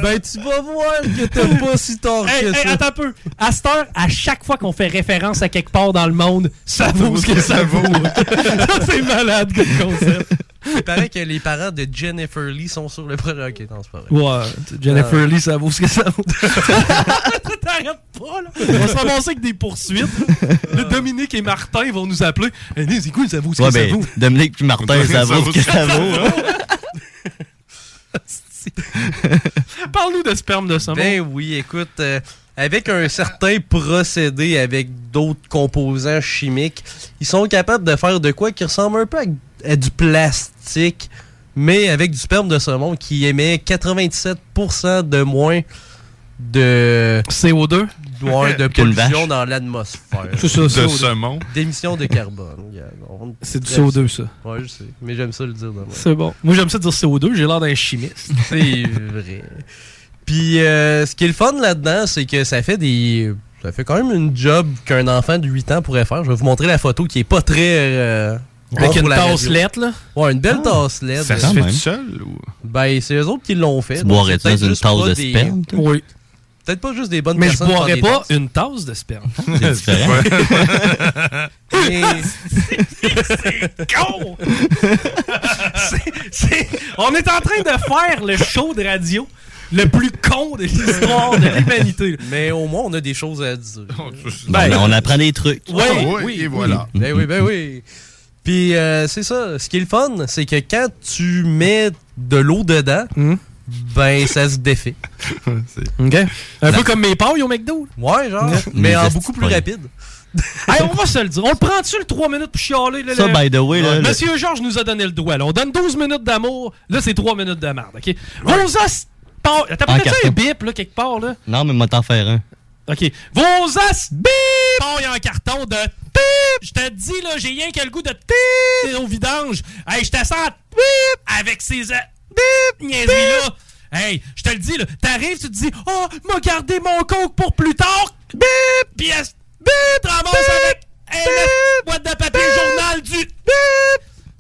Speaker 2: ben, tu vas voir que t'as pas si tort
Speaker 1: Hey,
Speaker 2: que
Speaker 1: hey,
Speaker 2: ça.
Speaker 1: attends un peu. À cette heure, à chaque fois qu'on fait référence à quelque part dans le monde, ça vaut ce que ça vaut. Ça, (laughs) (laughs) c'est malade comme concept. (laughs)
Speaker 2: Il paraît que les parents de Jennifer Lee sont sur le projet. Ok, non, c'est pas vrai.
Speaker 1: Ouais, Jennifer
Speaker 2: Euh,
Speaker 1: Lee, ça vaut ce que ça vaut. (laughs) T'arrêtes pas, là. On va se ramasser avec des poursuites. Le Dominique et Martin vont nous appeler. Eh, Hey, c'est cool, ça vaut ce
Speaker 3: Ouais,
Speaker 1: que ça
Speaker 3: ben,
Speaker 1: vaut.
Speaker 3: Dominique puis Martin, ça vaut ce que ça vaut. (laughs)
Speaker 1: Parle-nous de sperme de saumon.
Speaker 2: Ben oui, écoute, euh, avec un certain procédé, avec d'autres composants chimiques, ils sont capables de faire de quoi qui ressemble un peu à, à du plastique, mais avec du sperme de saumon qui émet 97% de moins de
Speaker 1: CO2
Speaker 2: ouais, de (laughs) pollution dans l'atmosphère.
Speaker 1: C'est ça,
Speaker 24: De
Speaker 1: CO2.
Speaker 24: saumon.
Speaker 2: D'émissions de carbone.
Speaker 1: C'est du
Speaker 2: j'aime
Speaker 1: CO2, ça.
Speaker 2: Ouais, je sais. Mais j'aime ça le dire de moi.
Speaker 1: C'est bon. Moi, j'aime ça dire CO2. J'ai l'air d'un chimiste. (laughs)
Speaker 2: C'est vrai. Puis euh, ce qui est le fun là-dedans, c'est que ça fait des. Ça fait quand même une job qu'un enfant de 8 ans pourrait faire. Je vais vous montrer la photo qui est pas très. euh,
Speaker 1: Avec une
Speaker 2: pour la
Speaker 1: tasse
Speaker 2: radio.
Speaker 1: lettre, là?
Speaker 2: Ouais, une belle tasse LED.
Speaker 24: Ça se
Speaker 3: Quand
Speaker 24: fait
Speaker 3: même.
Speaker 24: tout seul ou?
Speaker 2: Ben, c'est eux autres qui l'ont fait.
Speaker 3: Tu boirais dans une tasse
Speaker 2: pas
Speaker 3: de sperme, toi?
Speaker 1: Oui.
Speaker 2: Peut-être pas juste des bonnes
Speaker 1: Mais je boirais pas
Speaker 2: tasses.
Speaker 1: une tasse de sperme. (laughs)
Speaker 3: C'est différent.
Speaker 2: Mais-
Speaker 1: C'est con! C'est- c'est- On est en train de faire le show de radio le plus con de l'histoire de l'humanité.
Speaker 2: Mais au moins, on a des choses à dire.
Speaker 3: Ben, on apprend des trucs.
Speaker 2: Oui,
Speaker 24: Ah oui,
Speaker 2: oui,
Speaker 24: et voilà.
Speaker 2: oui. Ben oui, ben oui. Puis euh, c'est ça. Ce qui est le fun, c'est que quand tu mets de l'eau dedans,
Speaker 1: Hmm?
Speaker 2: ben ça se défait. (laughs)
Speaker 1: OK. Un peu comme mes pailles au McDo.
Speaker 2: Ouais, genre. Mais en beaucoup plus
Speaker 3: pailles.
Speaker 2: rapide. (laughs)
Speaker 1: Hey, on va se le dire. On le prend-tu le 3 minutes pour chialer? Là,
Speaker 3: Ça,
Speaker 1: le-
Speaker 3: by the way, là,
Speaker 1: Ouais.
Speaker 3: le-
Speaker 1: Monsieur Georges nous a donné le doigt. là. On donne 12 minutes d'amour. Là, c'est 3 minutes de merde. OK? Vos os... Attends,
Speaker 3: En
Speaker 1: peut-être un bip, là, quelque part, là?
Speaker 3: Non, mais moi, t'en faire un.
Speaker 1: OK. Vos os bip! Bon, il y a un carton de! Je te dis, là, j'ai rien que le goût de au vidange. Hey, je te sens avec ces euh, niaiseries-là. Hey, je te le dis, là, t'arrives, tu te dis, oh, m'a gardé mon coke pour plus tard. Bip! Pièce. Bip! Tu ramasses avec hey, la boîte de papier journal du bip!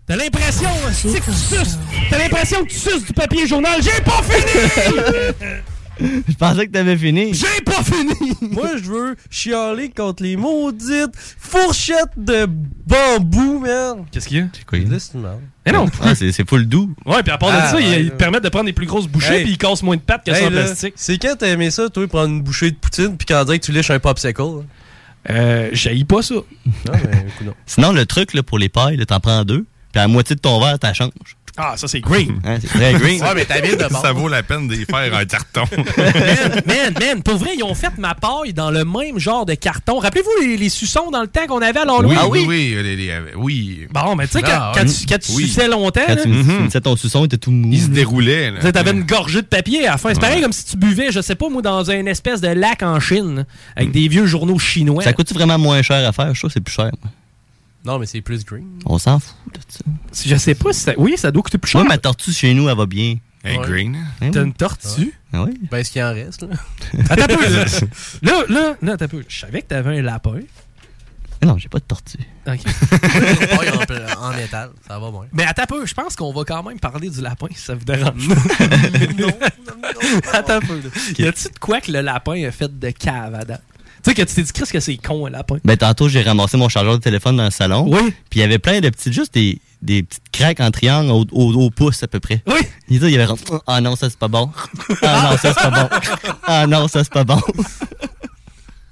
Speaker 1: T'as l'impression, hein, c'est que tu suces. T'as l'impression que tu suces du papier journal. J'ai pas fini! (laughs)
Speaker 3: Je pensais que t'avais fini.
Speaker 1: J'ai pas fini!
Speaker 2: Moi, je veux chialer contre les maudites fourchettes de bambou, man.
Speaker 1: Qu'est-ce qu'il y a?
Speaker 3: C'est quoi,
Speaker 2: Là, c'est merde.
Speaker 1: Eh non,
Speaker 3: Ah, c'est full doux.
Speaker 1: Ouais, puis à part de
Speaker 2: Ah,
Speaker 1: ça,
Speaker 2: ouais,
Speaker 1: ils, permettent de prendre des plus grosses bouchées
Speaker 2: Hey.
Speaker 1: puis ils cassent moins de pattes que
Speaker 2: Hey, là,
Speaker 1: plastique.
Speaker 2: C'est quand t'as aimé ça, toi, prendre une bouchée de poutine puis quand dirait que tu lèches un popsicle? hein?
Speaker 1: Euh, j'haïs pas ça.
Speaker 3: Sinon, le truc là, pour les pailles, t'en prends deux, puis à la moitié de ton verre, t'as change.
Speaker 1: Ah, ça, c'est green. (laughs)
Speaker 3: Hein, c'est très green.
Speaker 24: Ouais, mais t'habites de Ça vaut la peine les faire en carton. (laughs)
Speaker 1: man, man, man, pour vrai, ils ont fait ma paille dans le même genre de carton. Rappelez-vous les, les suçons dans le temps qu'on avait à l'Halloween?
Speaker 24: oui, oui, oui, les- les- oui.
Speaker 1: Bon, mais tu sais, quand,
Speaker 24: Ah,
Speaker 1: quand
Speaker 24: oui.
Speaker 1: tu, quand tu
Speaker 24: Oui.
Speaker 1: suçais longtemps,
Speaker 3: Quand
Speaker 1: là,
Speaker 3: tu ton suçon, il était tout mou.
Speaker 24: Il se déroulait.
Speaker 1: tu sais, t'avais une gorgée de papier à la fin. C'est pareil comme si tu buvais, je sais pas, moi, dans une espèce de lac en Chine, avec des vieux journaux chinois.
Speaker 3: Ça coûte vraiment moins cher à faire? Je trouve que c'est plus cher. moi.
Speaker 2: Non, mais c'est plus green.
Speaker 3: On s'en fout de ça.
Speaker 1: Je sais pas si ça... Oui, ça doit coûter plus cher.
Speaker 3: Moi, ma tortue chez nous, elle va bien.
Speaker 24: Elle est
Speaker 2: Ouais.
Speaker 24: green.
Speaker 3: Hein,
Speaker 1: T'as
Speaker 3: oui.
Speaker 1: une tortue?
Speaker 3: Ah oui?
Speaker 2: Ben, ce qu'il en reste, là. (laughs)
Speaker 1: Attends un peu. Là, (laughs) là, là, là, attends un peu. Je savais que t'avais un lapin.
Speaker 3: Mais non, j'ai pas de tortue.
Speaker 1: OK. (laughs)
Speaker 2: En, en métal, ça va moins.
Speaker 1: Mais attends un peu, je pense qu'on va quand même parler du lapin, si ça vous dérange. non, Attends un peu. là. Y a-tu de quoi que le lapin a fait de cave à date? Tu sais que tu t'es dit, Chris, que c'est con, un lapin.
Speaker 3: Ben, tantôt, j'ai ramassé mon chargeur de téléphone dans le salon.
Speaker 1: Oui.
Speaker 3: Puis il y avait plein de petites, juste des, des petites craques en triangle au, au, au pouce à peu près.
Speaker 1: Oui.
Speaker 3: Il dit, il y avait Ah non, ça c'est pas bon. Ah non, ça c'est pas bon. Ah non, ça c'est pas bon.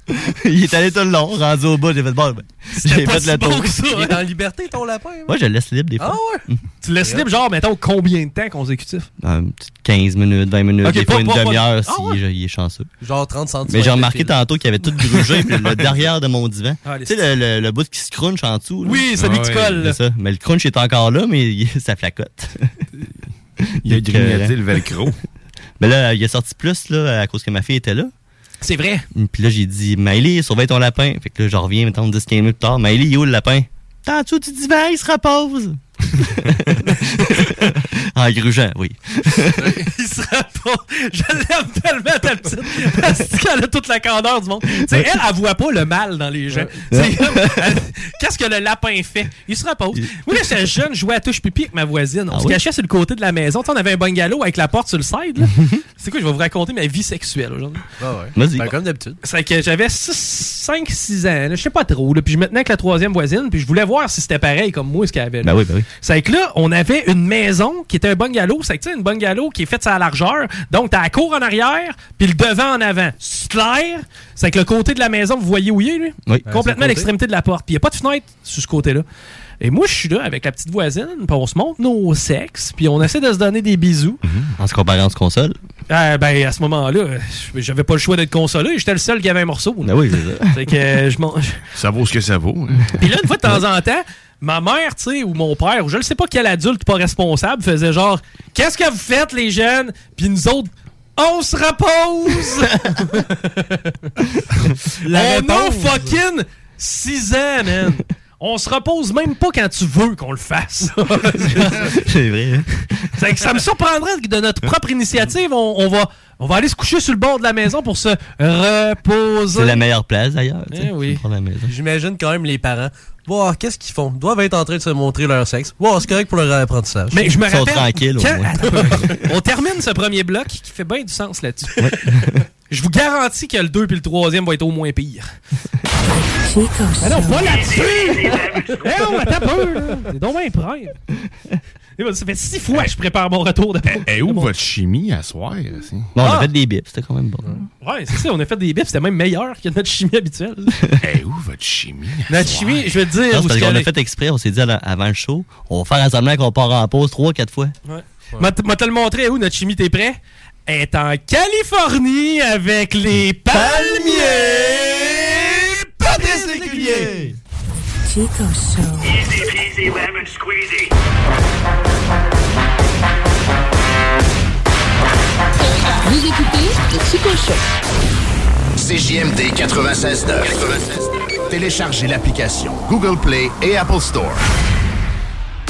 Speaker 3: (laughs) il est allé tout le long, rendu au bout, j'ai fait bon, ben, (laughs) j'ai
Speaker 1: pas
Speaker 3: fait
Speaker 1: si
Speaker 3: le
Speaker 1: bon
Speaker 3: tour.
Speaker 1: que ça,
Speaker 2: Il
Speaker 1: hein?
Speaker 2: est en liberté, ton lapin?
Speaker 3: Moi, je le laisse libre des fois.
Speaker 2: Ah ouais?
Speaker 1: Tu laisses libre, genre, mettons, combien de temps consécutif?
Speaker 3: Un petit 15 minutes, 20 minutes, des
Speaker 1: pas-
Speaker 3: fois une
Speaker 1: pas-
Speaker 3: demi-heure
Speaker 1: Ah
Speaker 3: s'il est- il est chanceux.
Speaker 2: Genre 30 cm.
Speaker 3: Mais j'ai remarqué tantôt qu'il y avait tout grugé, puis le (laughs) derrière de mon divan.
Speaker 1: Ah,
Speaker 3: tu sais, le, le, le bout qui se crunch en dessous. là.
Speaker 1: Oui, celui qui
Speaker 24: Ouais,
Speaker 1: colle.
Speaker 3: ça. Mais le crunch est encore là, mais il- ça flacote.
Speaker 24: Il a grignoté
Speaker 3: que-
Speaker 24: le velcro.
Speaker 3: Mais là, il est sorti plus là, à cause que ma fille était là.
Speaker 1: C'est vrai.
Speaker 3: Puis là, j'ai dit, Maëlie, surveille ton lapin. Fait que là, je reviens, mettons, 10-15 minutes plus tard. Maëlie, il est où le lapin? T'en dessous du divan, il se repose. (laughs) en grugeant, oui. (laughs)
Speaker 1: il sera pas. Je l'aime tellement, ta petite. Parce qu'elle a toute la candeur du monde. Tu sais, elle, elle voit pas le mal dans les gens. Qu'est-ce que le lapin fait? Il se repose. Moi, là, j'étais jeune, je jouais à touche pipi avec ma voisine. On
Speaker 3: Ah
Speaker 1: se
Speaker 3: oui?
Speaker 1: cachait sur le côté de la maison. Tu sais, on avait un bungalow avec la porte sur le side. là. (laughs) C'est quoi, je vais vous raconter ma vie sexuelle aujourd'hui.
Speaker 2: Ah ouais.
Speaker 3: Vas-y.
Speaker 2: Ben, comme d'habitude.
Speaker 1: C'est que j'avais 5-6 ans, je sais pas trop, là, puis je me tenais avec la troisième voisine, puis je voulais voir si c'était pareil comme moi, ce qu'elle avait. là.
Speaker 3: Ben oui, ben oui.
Speaker 1: C'est que là, on avait une maison qui était un bungalow. C'est que tu sais, une bungalow qui est faite à la largeur. Donc, t'as la cour en arrière, puis le devant en avant. C'est clair? C'est que le côté de la maison, vous voyez où il est, lui?
Speaker 3: Oui.
Speaker 1: Complètement à l'extrémité de la porte. Puis il n'y a pas de fenêtre sur ce côté-là. Et moi, je suis là avec la petite voisine, puis on se montre nos sexes, puis on essaie de se donner des bisous.
Speaker 3: En se comparant, on se console.
Speaker 1: Euh, ben, à ce moment-là, euh, j'avais pas le choix d'être consolé. J'étais le seul qui avait un morceau.
Speaker 3: Ben oui, c'est ça.
Speaker 1: C'est que euh, je
Speaker 24: Ça vaut ce que ça vaut. hein.
Speaker 1: Puis là, une fois de temps en temps, ma mère, tu sais, ou mon père, ou je ne sais pas quel adulte pas responsable, faisait genre Qu'est-ce que vous faites, les jeunes? Puis nous autres, on se repose! (laughs) (laughs)
Speaker 2: La
Speaker 1: On a fucking 6 ans, man on se repose même pas quand tu veux qu'on le fasse. (laughs)
Speaker 3: c'est vrai. hein?
Speaker 1: Que ça me surprendrait que de notre propre initiative, on, on va, on va aller se coucher sur le bord de la maison pour se reposer.
Speaker 3: C'est la meilleure place d'ailleurs.
Speaker 1: Eh oui.
Speaker 2: J'imagine quand même les parents. Bon, qu'est-ce qu'ils font? Ils doivent être en train de se montrer leur sexe. Bon, c'est correct pour leur apprentissage.
Speaker 1: Mais je me
Speaker 3: Ils sont
Speaker 1: rappelle.
Speaker 3: tranquilles, au moins. (laughs)
Speaker 1: On termine ce premier bloc qui fait bien du sens là-dessus. Je vous garantis que le 2 puis le 3e va être au moins pire. (laughs)
Speaker 27: Chico
Speaker 1: Mais non, pas là-dessus! (laughs) Eh non, attends un peu, là. C'est donc bien. Et voilà, Ça fait six fois que je prépare mon retour de
Speaker 24: Et où votre chimie à soir?
Speaker 3: on
Speaker 1: Ah!
Speaker 3: a fait des bips, c'était quand même bon.
Speaker 1: Ouais, c'est ça, on a fait des bips, c'était même meilleur que notre chimie habituelle.
Speaker 24: Et où votre chimie? à
Speaker 1: Notre
Speaker 24: soir?
Speaker 1: chimie, je veux te dire,
Speaker 3: parce qu'on a fait exprès, on s'est dit avant le show, on va faire un semblant qu'on part en pause trois, quatre fois.
Speaker 1: Ouais. M'a te le montré où notre chimie, t'es prêt? Elle est en Californie avec les palmiers! Patrice Lécuyer!
Speaker 27: Chico Show.
Speaker 8: Easy peasy lemon squeezy.
Speaker 19: Vous écoutez le Chico Show.
Speaker 18: CJMD 96.9. Téléchargez l'application Google Play et Apple Store.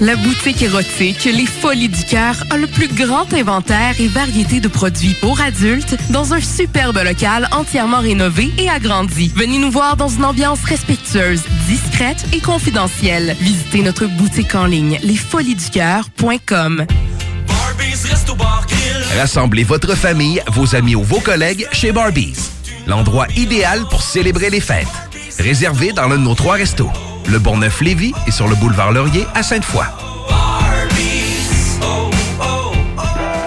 Speaker 10: La boutique érotique Les Folies du Cœur a le plus grand inventaire et variété de produits pour adultes dans un superbe local entièrement rénové et agrandi. Venez nous voir dans une ambiance respectueuse, discrète et confidentielle. Visitez notre boutique en ligne lesfoliesducoeur.com.
Speaker 9: Rassemblez votre famille, vos amis ou vos collègues chez Barbies. L'endroit idéal pour célébrer les fêtes. Réservé dans l'un de nos trois restos. Le Bonneuf-Lévis et sur le boulevard Laurier à Sainte-Foy.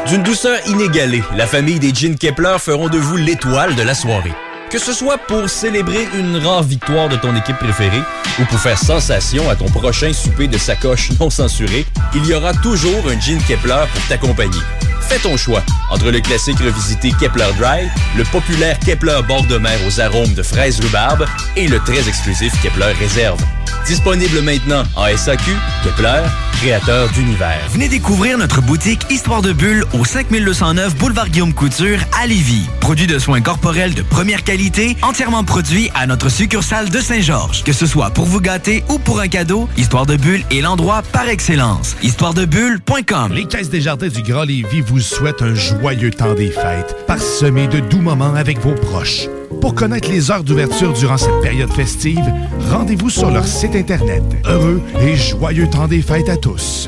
Speaker 11: D'une douceur inégalée, la famille des Jeans Kepler feront de vous l'étoile de la soirée. Que ce soit pour célébrer une rare victoire de ton équipe préférée ou pour faire sensation à ton prochain souper de sacoche non censuré, il y aura toujours un Jean Kepler pour t'accompagner. Fais ton choix entre le classique revisité Kepler Dry, le populaire Kepler bord de mer aux arômes de fraises rhubarbe et le très exclusif Kepler Réserve. Disponible maintenant en SAQ, Kepler, créateur d'univers.
Speaker 28: Venez découvrir notre boutique Histoire de Bulle au 5209 Boulevard Guillaume Couture à Lévis. Produit de soins corporels de première qualité, entièrement produit à notre succursale de Saint-Georges. Que ce soit pour vous gâter ou pour un cadeau, Histoire de Bulle est l'endroit par excellence. Histoiredebulle.com
Speaker 7: Les Caisses des Jardins du Grand Lévis vous souhaitent un joyeux temps des fêtes, parsemé de doux moments avec vos proches. Pour connaître les heures d'ouverture durant cette période festive, rendez-vous sur leur site Internet. Heureux et joyeux temps des fêtes à tous.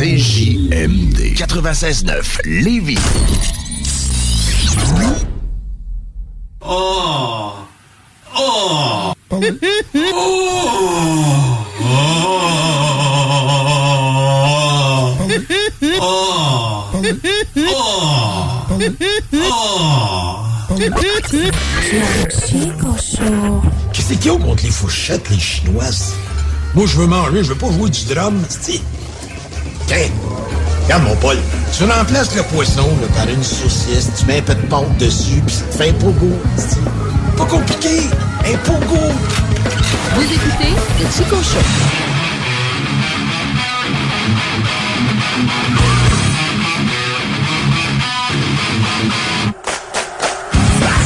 Speaker 18: CJMD 96.9 Lévis.
Speaker 13: Oh! Oh!
Speaker 29: Qu'est-ce qu'ils ont contre les fourchettes, les chinoises? Moi, je veux manger, je veux pas jouer du drum, c'ti. Regarde mon Paul. Tu remplaces le poisson là, par une saucisse, tu mets un peu de pâte dessus, puis tu fais un pogo. Pas compliqué, un pogo.
Speaker 19: Vous écoutez le Chico Show.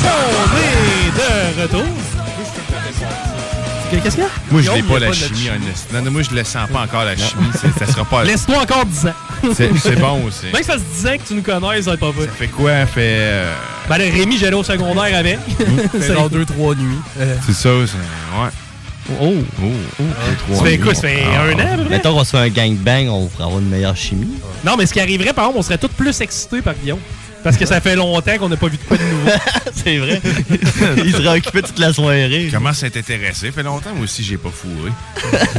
Speaker 1: On est de retour. Qu'est-ce qu'il y a?
Speaker 24: Moi, je
Speaker 1: y
Speaker 24: pas la chimie, honnêtement. Non, non, moi, je le sens pas encore, la chimie. C'est- Ça sera pas... (laughs)
Speaker 1: Laisse-toi encore 10 ans.
Speaker 24: C'est c'est bon aussi.
Speaker 1: Même si ça se disait que tu nous connais, ça va être pas vrai.
Speaker 24: Ça fait quoi? Ça fait... euh,
Speaker 1: Ben, Rémi, j'allais au secondaire avec. (laughs)
Speaker 2: C'est genre deux, trois nuits.
Speaker 24: C'est ça, c'est... Ouais.
Speaker 1: Oh!
Speaker 24: Oh!
Speaker 1: Ça fait quoi? Ça fait un an, à peu près?
Speaker 3: Mettons qu'on se fait un gangbang, on pourrait avoir une meilleure chimie.
Speaker 1: Non, mais ce qui arriverait, par exemple, on serait tous plus excités par Guillaume. Parce que ça fait longtemps qu'on n'a pas vu de quoi de nouveau. (laughs)
Speaker 3: C'est vrai. Il serait occupé toute la soirée.
Speaker 24: Commence à être intéressé. fait longtemps, moi aussi, j'ai pas fourré.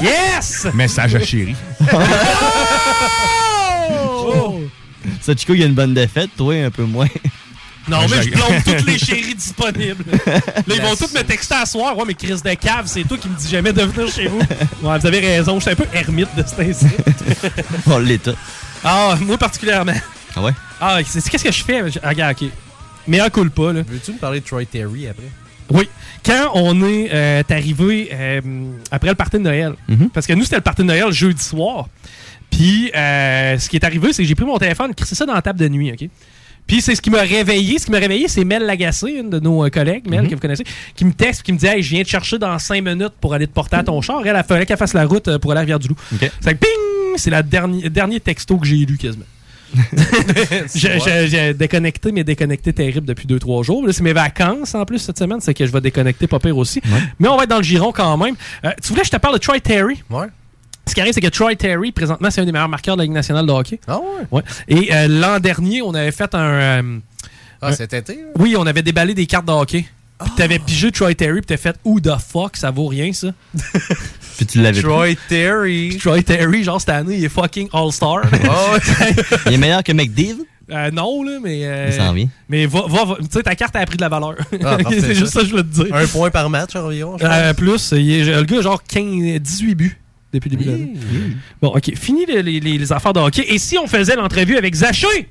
Speaker 1: Yes!
Speaker 24: Message à chérie. (laughs)
Speaker 3: Ça, Chico, il y a une bonne défaite, toi, un peu moins.
Speaker 1: Non,
Speaker 3: Ouais,
Speaker 1: mais je plombe toutes les chéries disponibles. (laughs) Là, ils vont tous me texter à soir. Ouais, mais Chris de cave, c'est toi qui me dis jamais de venir chez vous. Ouais, vous avez raison, je suis un peu ermite de cet ainsi. (laughs)
Speaker 3: On l'est tout.
Speaker 1: Ah, moi particulièrement.
Speaker 3: Ah ouais?
Speaker 1: Ah, c'est qu'est-ce que je fais? Ah, regarde, ok. Mais un coule pas, là.
Speaker 2: Veux-tu me parler de Troy Terry après?
Speaker 1: Oui. Quand on est euh, arrivé euh, après le party de Noël, parce que nous, c'était le party de Noël jeudi soir. Puis, euh, ce qui est arrivé, c'est que j'ai pris mon téléphone, crissé ça dans la table de nuit, OK? Puis, c'est ce qui m'a réveillé. Ce qui m'a réveillé, c'est Mel Lagacé, une de nos euh, collègues, Mel,
Speaker 3: Mhm.
Speaker 1: que vous connaissez, qui me texte, qui me dit Hey, je viens te chercher dans 5 minutes pour aller te porter à ton char. Elle, il fallait qu'elle fasse la route euh, pour aller à Rivière-du-Loup. C'est que, ping C'est le dernier, dernier texto que j'ai lu quasiment. (laughs) J'ai déconnecté, mais déconnecté terrible depuis 2-3 jours. Là, c'est mes vacances en plus cette semaine, c'est que je vais déconnecter pas pire aussi. Mais on va être dans le giron quand même. Euh, tu voulais que je te parle de Troy Terry?
Speaker 2: Ouais.
Speaker 1: Ce qui arrive, c'est que Troy Terry, présentement, c'est un des meilleurs marqueurs de la Ligue nationale de hockey.
Speaker 2: Ah ouais?
Speaker 1: Ouais. Et euh, l'an dernier, on avait fait un. euh,
Speaker 2: Ah,
Speaker 1: un-
Speaker 2: cet été? là?
Speaker 1: Oui, on avait déballé des cartes de hockey. Puis t'avais pigé Troy Terry, puis t'as fait Who the fuck, ça vaut rien ça? (laughs)
Speaker 3: Puis tu l'avais
Speaker 2: Troy Terry.
Speaker 1: Puis Troy Terry, genre cette année, il est fucking All-Star. (laughs)
Speaker 3: Il est meilleur que McDiv?
Speaker 1: Euh, non, là, mais. euh,
Speaker 3: Il s'en vient.
Speaker 1: Mais va, va, va- tu sais, ta carte a pris de la valeur.
Speaker 2: Ah, (laughs)
Speaker 1: c'est juste ça que je voulais te dire.
Speaker 2: Un point par match environ,
Speaker 1: Euh, plus, il est- le gars a genre 15, 18 buts depuis le début de l'année. Bon, OK. Fini les, les- les affaires de hockey. Et si on faisait l'entrevue avec Zaché?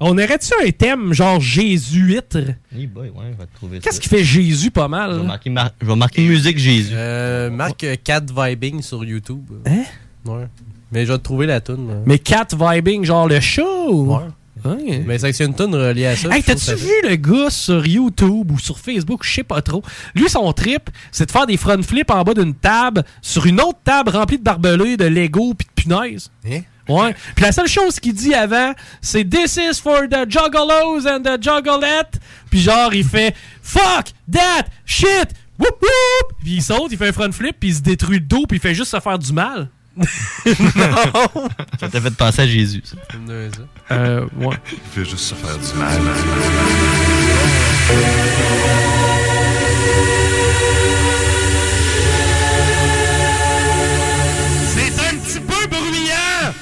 Speaker 1: On aurait-tu un thème genre jésuite?
Speaker 3: Oui, boy, ouais, on va te trouver.
Speaker 1: Qu'est-ce qui fait Jésus pas mal?
Speaker 3: Je vais marquer, mar- je vais marquer musique Jésus.
Speaker 2: Euh, marque euh, Cat Vibing sur YouTube.
Speaker 1: Hein?
Speaker 2: Ouais. Mais je vais te trouver la toune. là.
Speaker 1: Mais cat vibing, genre le show?
Speaker 2: Ouais. Mais c'est une toune reliée à ça.
Speaker 1: Hey, t'as-tu vu le gars sur YouTube ou sur Facebook, je sais pas trop. Lui, son trip, c'est de faire des front flips en bas d'une table sur une autre table remplie de barbelés, de Lego puis de punaises.
Speaker 2: Hein?
Speaker 1: Ouais. Puis la seule chose qu'il dit avant, c'est This is for the juggalos and the juggalettes. Puis genre, il fait Fuck that shit! Whoop whoop! Puis il saute, il fait un front flip, puis il se détruit le dos, puis il fait juste se faire du mal. Non! (laughs)
Speaker 3: Ça t'a fait penser à Jésus, ça.
Speaker 1: Euh, ouais.
Speaker 7: Il fait juste se faire du mal.
Speaker 1: C'est un petit peu bruyant!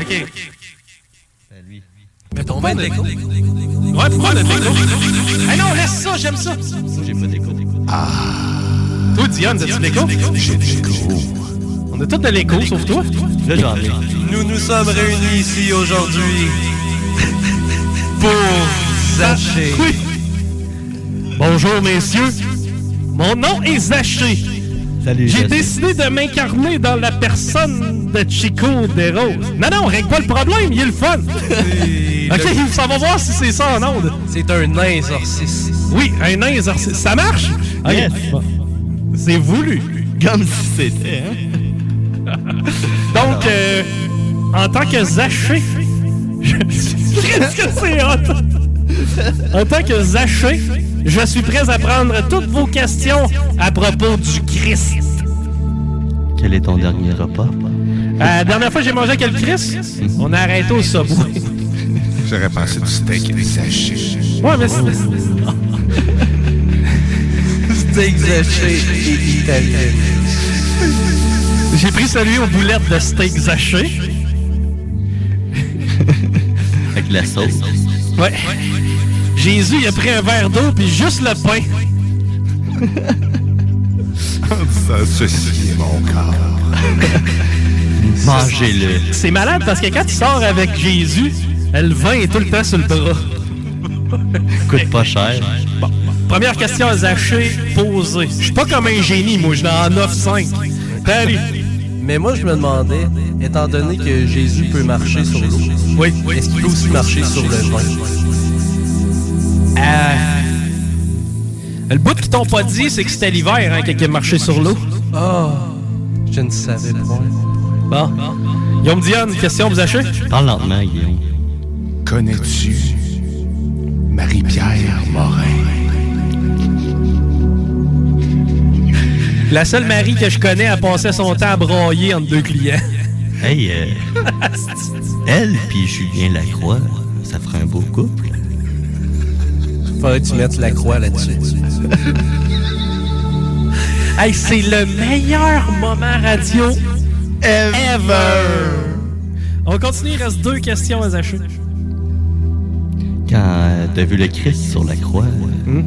Speaker 1: OK.
Speaker 2: Mais ton bain de l'écho.
Speaker 1: Ouais, pourquoi de l'écho? Ah non, laisse ça, j'aime ça.
Speaker 3: J'ai pas d'écho.
Speaker 1: Ah. Toi, Diane, as-tu de l'écho?
Speaker 7: J'ai de l'écho.
Speaker 1: On a tous de l'écho, sauf toi.
Speaker 3: Là, j'en ai.
Speaker 2: Nous nous sommes réunis ici aujourd'hui (laughs) pour Zaché.
Speaker 1: Oui. Bonjour, messieurs. Mon nom est Zaché.
Speaker 3: Salut,
Speaker 1: J'ai décidé de m'incarner dans la personne de Chico Desroses. Non, non, règle pas le problème, il est le fun. ok, ça va voir si c'est ça en onde.
Speaker 2: C'est un nain exorciste.
Speaker 1: Oui, un nain exorciste. Ça marche? Ok.
Speaker 3: Yes.
Speaker 1: C'est voulu.
Speaker 3: Comme si c'était, hein?
Speaker 1: Donc, euh, en tant que Zaché, Qu'est-ce que c'est hot? En tant que Zaché, je suis prêt à prendre toutes vos questions à propos du Christ.
Speaker 3: Quel est ton dernier repas?
Speaker 1: Euh, la dernière fois que j'ai mangé avec le Christ, on a arrêté au Subway.
Speaker 7: J'aurais pensé du steak exagé.
Speaker 1: Ouais, mais c'est...
Speaker 2: Steak Zaché et.
Speaker 1: J'ai pris celui aux boulettes de steak Zaché. (laughs)
Speaker 3: Avec la sauce.
Speaker 1: Ouais. Jésus, il a pris un verre d'eau puis juste le pain.
Speaker 7: Ça, ceci est mon corps. (laughs)
Speaker 3: Mangez-le.
Speaker 1: C'est malade parce que quand tu sors avec Jésus, le vin est tout le temps sur le bras.
Speaker 3: Coûte pas cher.
Speaker 1: Bon. Première question à Zaché, posée. Je suis pas comme un génie, moi, je suis en 9-5. Salut.
Speaker 2: Mais moi, je me demandais, étant donné que Jésus peut marcher sur l'eau,
Speaker 1: oui.
Speaker 2: est-ce qu'il peut aussi marcher sur le vin?
Speaker 1: Euh, Le bout qu'ils t'ont pas dit, c'est que c'était l'hiver hein, qu'il a marché sur l'eau.
Speaker 2: Oh, je ne savais pas.
Speaker 1: Bon. Guillaume Diane, une question, vous achetez?
Speaker 3: Parle lentement, Guillaume.
Speaker 7: Connais-tu Marie-Pierre Morin?
Speaker 1: La seule Marie que je connais a passé son temps à broyer entre deux clients.
Speaker 3: Hey, euh, elle puis Julien Lacroix, ça ferait un beau couple.
Speaker 2: Faudrait que tu mettes la croix là-dessus.
Speaker 1: Hey, c'est le meilleur moment radio ever. On continue, il reste deux questions à Zaché.
Speaker 3: Quand euh, t'as vu le Christ sur la croix, euh,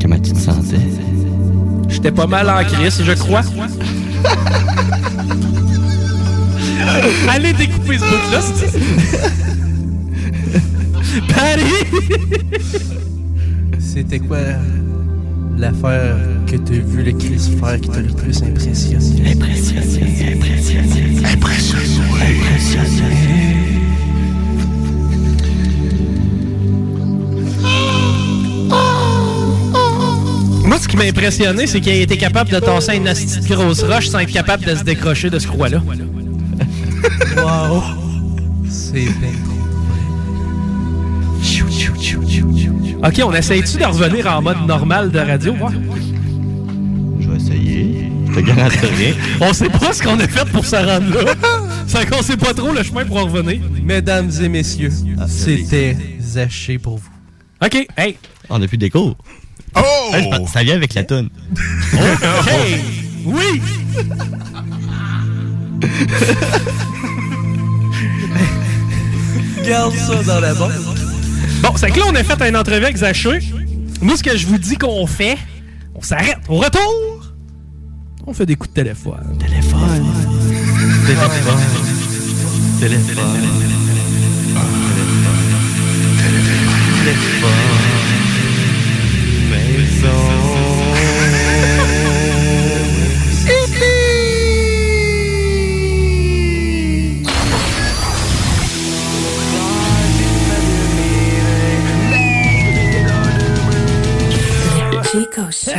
Speaker 3: comment tu te sentais?
Speaker 1: J'étais pas mal en crise, je crois. (laughs) Allez découper ce bout-là, (laughs) Patty!
Speaker 2: C'était quoi l'affaire que tu as vu le Christ faire qui t'a le plus impressionné?
Speaker 3: Impressionné, impressionné,
Speaker 7: impressionné,
Speaker 3: impressionné.
Speaker 1: Ce qui m'a impressionné, c'est qu'il a été capable de tasser une petite grosse roche sans être capable de se décrocher de ce croix-là. (laughs)
Speaker 2: Wow! C'est bien.
Speaker 1: Ok, on essaye-tu de revenir en mode normal de radio?
Speaker 3: Je vais essayer. Je te garantis rien. (laughs)
Speaker 1: On sait pas ce qu'on a fait pour se rendre là. (laughs) C'est qu'on sait pas trop le chemin pour en revenir.
Speaker 2: Mesdames et messieurs, c'était Zaché pour vous.
Speaker 1: OK, hey!
Speaker 3: On a plus d'écho.
Speaker 7: Oh!
Speaker 3: Ça vient avec la toune.
Speaker 1: OK! Oui!
Speaker 2: Garde ça dans la banque.
Speaker 1: Bon, c'est que là, on a fait une entrevue avec Zaché. Moi, ce que je vous dis qu'on fait, On s'arrête. Au retour, on fait des coups de téléphone.
Speaker 3: Téléphone. Téléphone. Téléphone. Téléphone.
Speaker 27: Chico Show.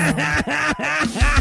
Speaker 27: (laughs)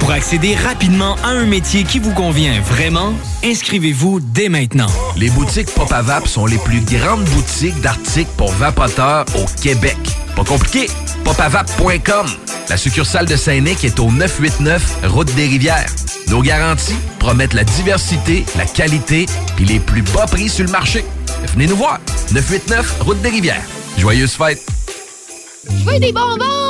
Speaker 11: Pour accéder rapidement à un métier qui vous convient vraiment, inscrivez-vous dès maintenant.
Speaker 9: Les boutiques Pop à Vape sont les plus grandes boutiques d'articles pour vapoteurs au Québec. Pas compliqué, popavape.com. La succursale de Saint-Nic est au 989 Route des Rivières. Nos garanties promettent la diversité, la qualité puis les plus bas prix sur le marché. Venez nous voir. 989 Route des Rivières. Joyeuses fêtes.
Speaker 6: Je veux des bonbons!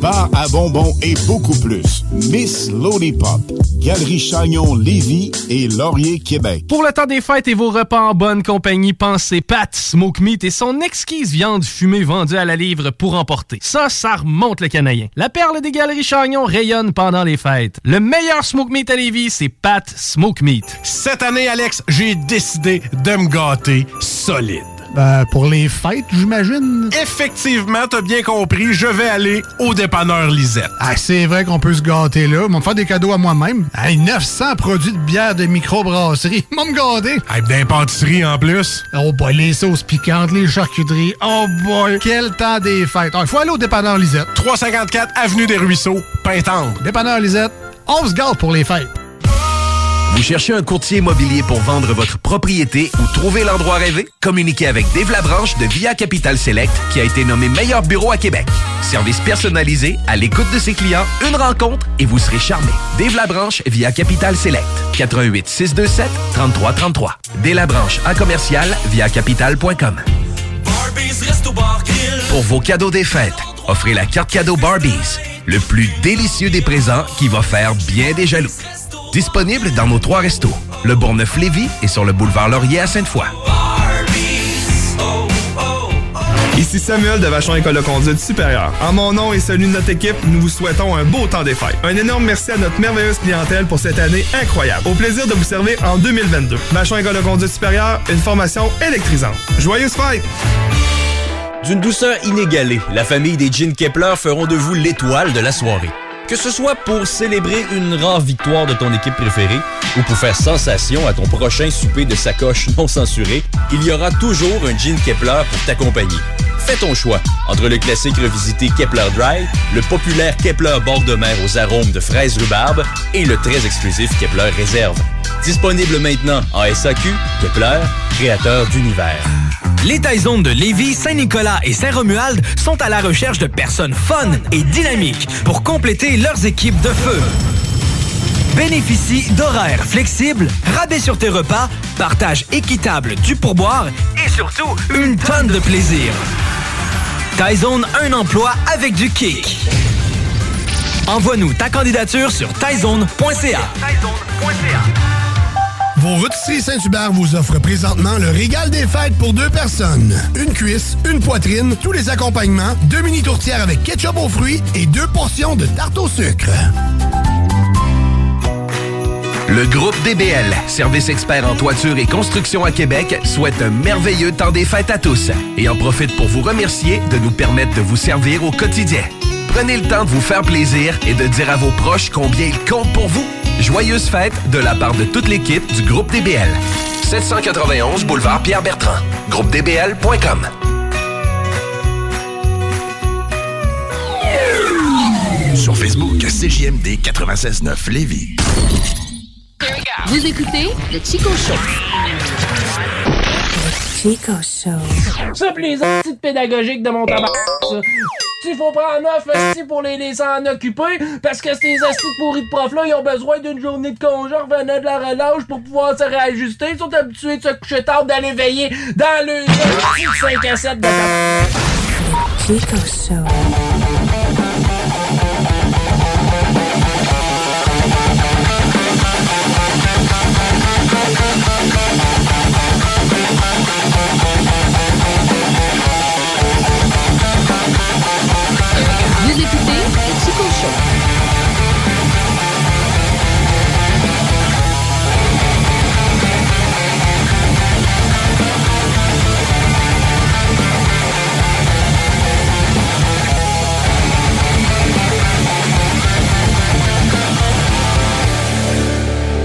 Speaker 14: bar à bonbons et beaucoup plus. Miss Lollipop, Galerie Chagnon Lévis et Laurier Québec.
Speaker 1: Pour le temps des fêtes et vos repas en bonne compagnie, pensez Pat Smoke Meat et son exquise viande fumée vendue à la livre pour emporter. Ça, ça remonte le canadien. La perle des Galeries Chagnon rayonne pendant les fêtes. Le meilleur Smoke Meat à Lévis, c'est Pat Smoke Meat.
Speaker 30: Cette année, Alex, j'ai décidé de me gâter solide.
Speaker 31: Ben, pour les fêtes, j'imagine.
Speaker 30: Effectivement, t'as bien compris, je vais aller au dépanneur Lisette.
Speaker 31: Ah, c'est vrai qu'on peut se gâter là. Ils vont me faire des cadeaux à moi-même. Hey, 900 produits de bière de microbrasserie. (laughs) Ils vont me gâter.
Speaker 30: Hey, d'impantisserie en plus.
Speaker 31: Oh boy, les sauces piquantes, les charcuteries. Oh boy, quel temps des fêtes. Il faut aller au dépanneur Lisette.
Speaker 30: 354 Avenue des Ruisseaux, Pintendre.
Speaker 31: Dépanneur Lisette, on se gâte pour les fêtes.
Speaker 9: Vous cherchez un courtier immobilier pour vendre votre propriété ou trouver l'endroit rêvé? Communiquez avec Dave Labranche de Via Capital Select qui a été nommé meilleur bureau à Québec. Service personnalisé, à l'écoute de ses clients, une rencontre et vous serez charmé. Dave Labranche via Capital Select. 88 627 3333. Dave Labranche à commercial via capital.com. Pour vos cadeaux des fêtes, offrez la carte cadeau Barbies. Le plus délicieux des présents qui va faire bien des jaloux. Disponible dans nos trois restos. Le Bourgneuf-Lévis et sur le boulevard Laurier à Sainte-Foy.
Speaker 24: Ici Samuel de Vachon École de conduite supérieure. En mon nom et celui de notre équipe, nous vous souhaitons un beau temps des fêtes. Un énorme merci à notre merveilleuse clientèle pour cette année incroyable. Au plaisir de vous servir en 2022. Vachon École de conduite supérieure, une formation électrisante. Joyeuses fêtes!
Speaker 32: D'une douceur inégalée, la famille des Jeans Kepler feront de vous l'étoile de la soirée. Que ce soit pour célébrer une rare victoire de ton équipe préférée ou pour faire sensation à ton prochain souper de sacoche non censuré, il y aura toujours un Jean Kepler pour t'accompagner. Fais ton choix entre le classique revisité Kepler Dry, le populaire Kepler bord de mer aux arômes de fraises rhubarbe et le très exclusif Kepler Réserve. Disponible maintenant en SAQ, Kepler, créateur d'univers.
Speaker 11: Les Taizones de Lévis, Saint-Nicolas et Saint-Romuald sont à la recherche de personnes fun et dynamiques pour compléter leurs équipes de feu. Bénéficie d'horaires flexibles, rabais sur tes repas, partage équitable du pourboire et surtout une tonne de plaisir. Taizone, un emploi avec du kick. Envoie-nous ta candidature sur taizone.ca.
Speaker 33: Vos rôtisseries Saint-Hubert vous offrent présentement le régal des fêtes pour deux personnes. Une cuisse, une poitrine, tous les accompagnements, deux mini tourtières avec ketchup aux fruits et deux portions de tarte au sucre.
Speaker 9: Le groupe DBL, service expert en toiture et construction à Québec, souhaite un merveilleux temps des fêtes à tous et en profite pour vous remercier de nous permettre de vous servir au quotidien. Prenez le temps de vous faire plaisir et de dire à vos proches combien ils comptent pour vous. Joyeuses fêtes de la part de toute l'équipe du groupe DBL. 791 boulevard Pierre-Bertrand. GroupeDBL.com.
Speaker 18: Sur Facebook, CJMD 96.9 Lévis.
Speaker 6: Vous écoutez le Chico Show.
Speaker 27: Chico Show.
Speaker 1: Ça, pis les petites pédagogiques de mon tabac, ça. Il faut prendre neuf esti pour les laisser en occuper parce que ces estis pourris de profs-là, ils ont besoin d'une journée de congé revenant de la relâche pour pouvoir se réajuster. Ils sont habitués de se coucher tard, d'aller veiller dans le 5 à 7 de ta...
Speaker 27: Chico Show.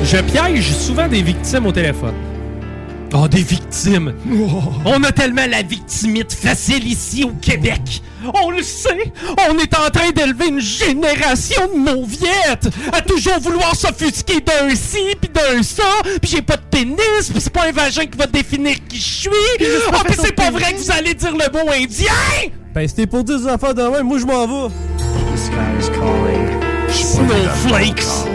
Speaker 1: Je piège souvent des victimes au téléphone. Oh, des victimes! On a tellement la victimite facile ici au Québec! On le sait! On est en train d'élever une génération de mauviettes! À toujours vouloir s'offusquer d'un ci pis d'un ça, pis j'ai pas de pénis, pis c'est pas un vagin qui va définir qui je suis! Oh, pis c'est pas vrai que vous allez dire le mot indien!
Speaker 2: Ben, c'était pour dire des affaires de même, moi je m'en vais.
Speaker 1: Snowflakes!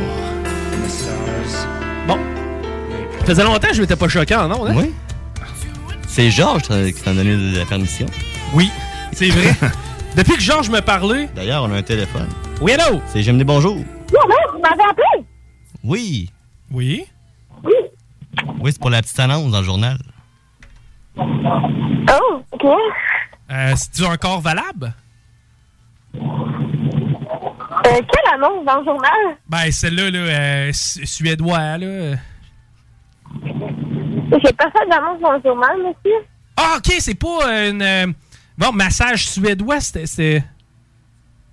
Speaker 1: Ça faisait longtemps que je m'étais pas choqué en ondes, hein?
Speaker 3: Oui. C'est Georges euh, qui t'a donné la permission.
Speaker 1: Oui, c'est vrai. (laughs) Depuis que Georges me parlait.
Speaker 3: D'ailleurs, on a un téléphone.
Speaker 1: Oui, allô?
Speaker 3: C'est J'aime des bonjours.
Speaker 34: Non, vous m'avez appelé?
Speaker 3: Oui.
Speaker 1: Oui?
Speaker 34: Oui.
Speaker 3: Oui, c'est pour la petite annonce dans le journal.
Speaker 34: Oh, OK.
Speaker 1: Euh, C'est-tu encore valable?
Speaker 34: Euh, quelle annonce dans le journal?
Speaker 1: Ben, celle-là, là, euh, su- suédois, là.
Speaker 34: J'ai pas fait d'annonce dans le journal, monsieur.
Speaker 1: Ah, ok, c'est pas euh, une. euh, Bon, massage suédois, c'était.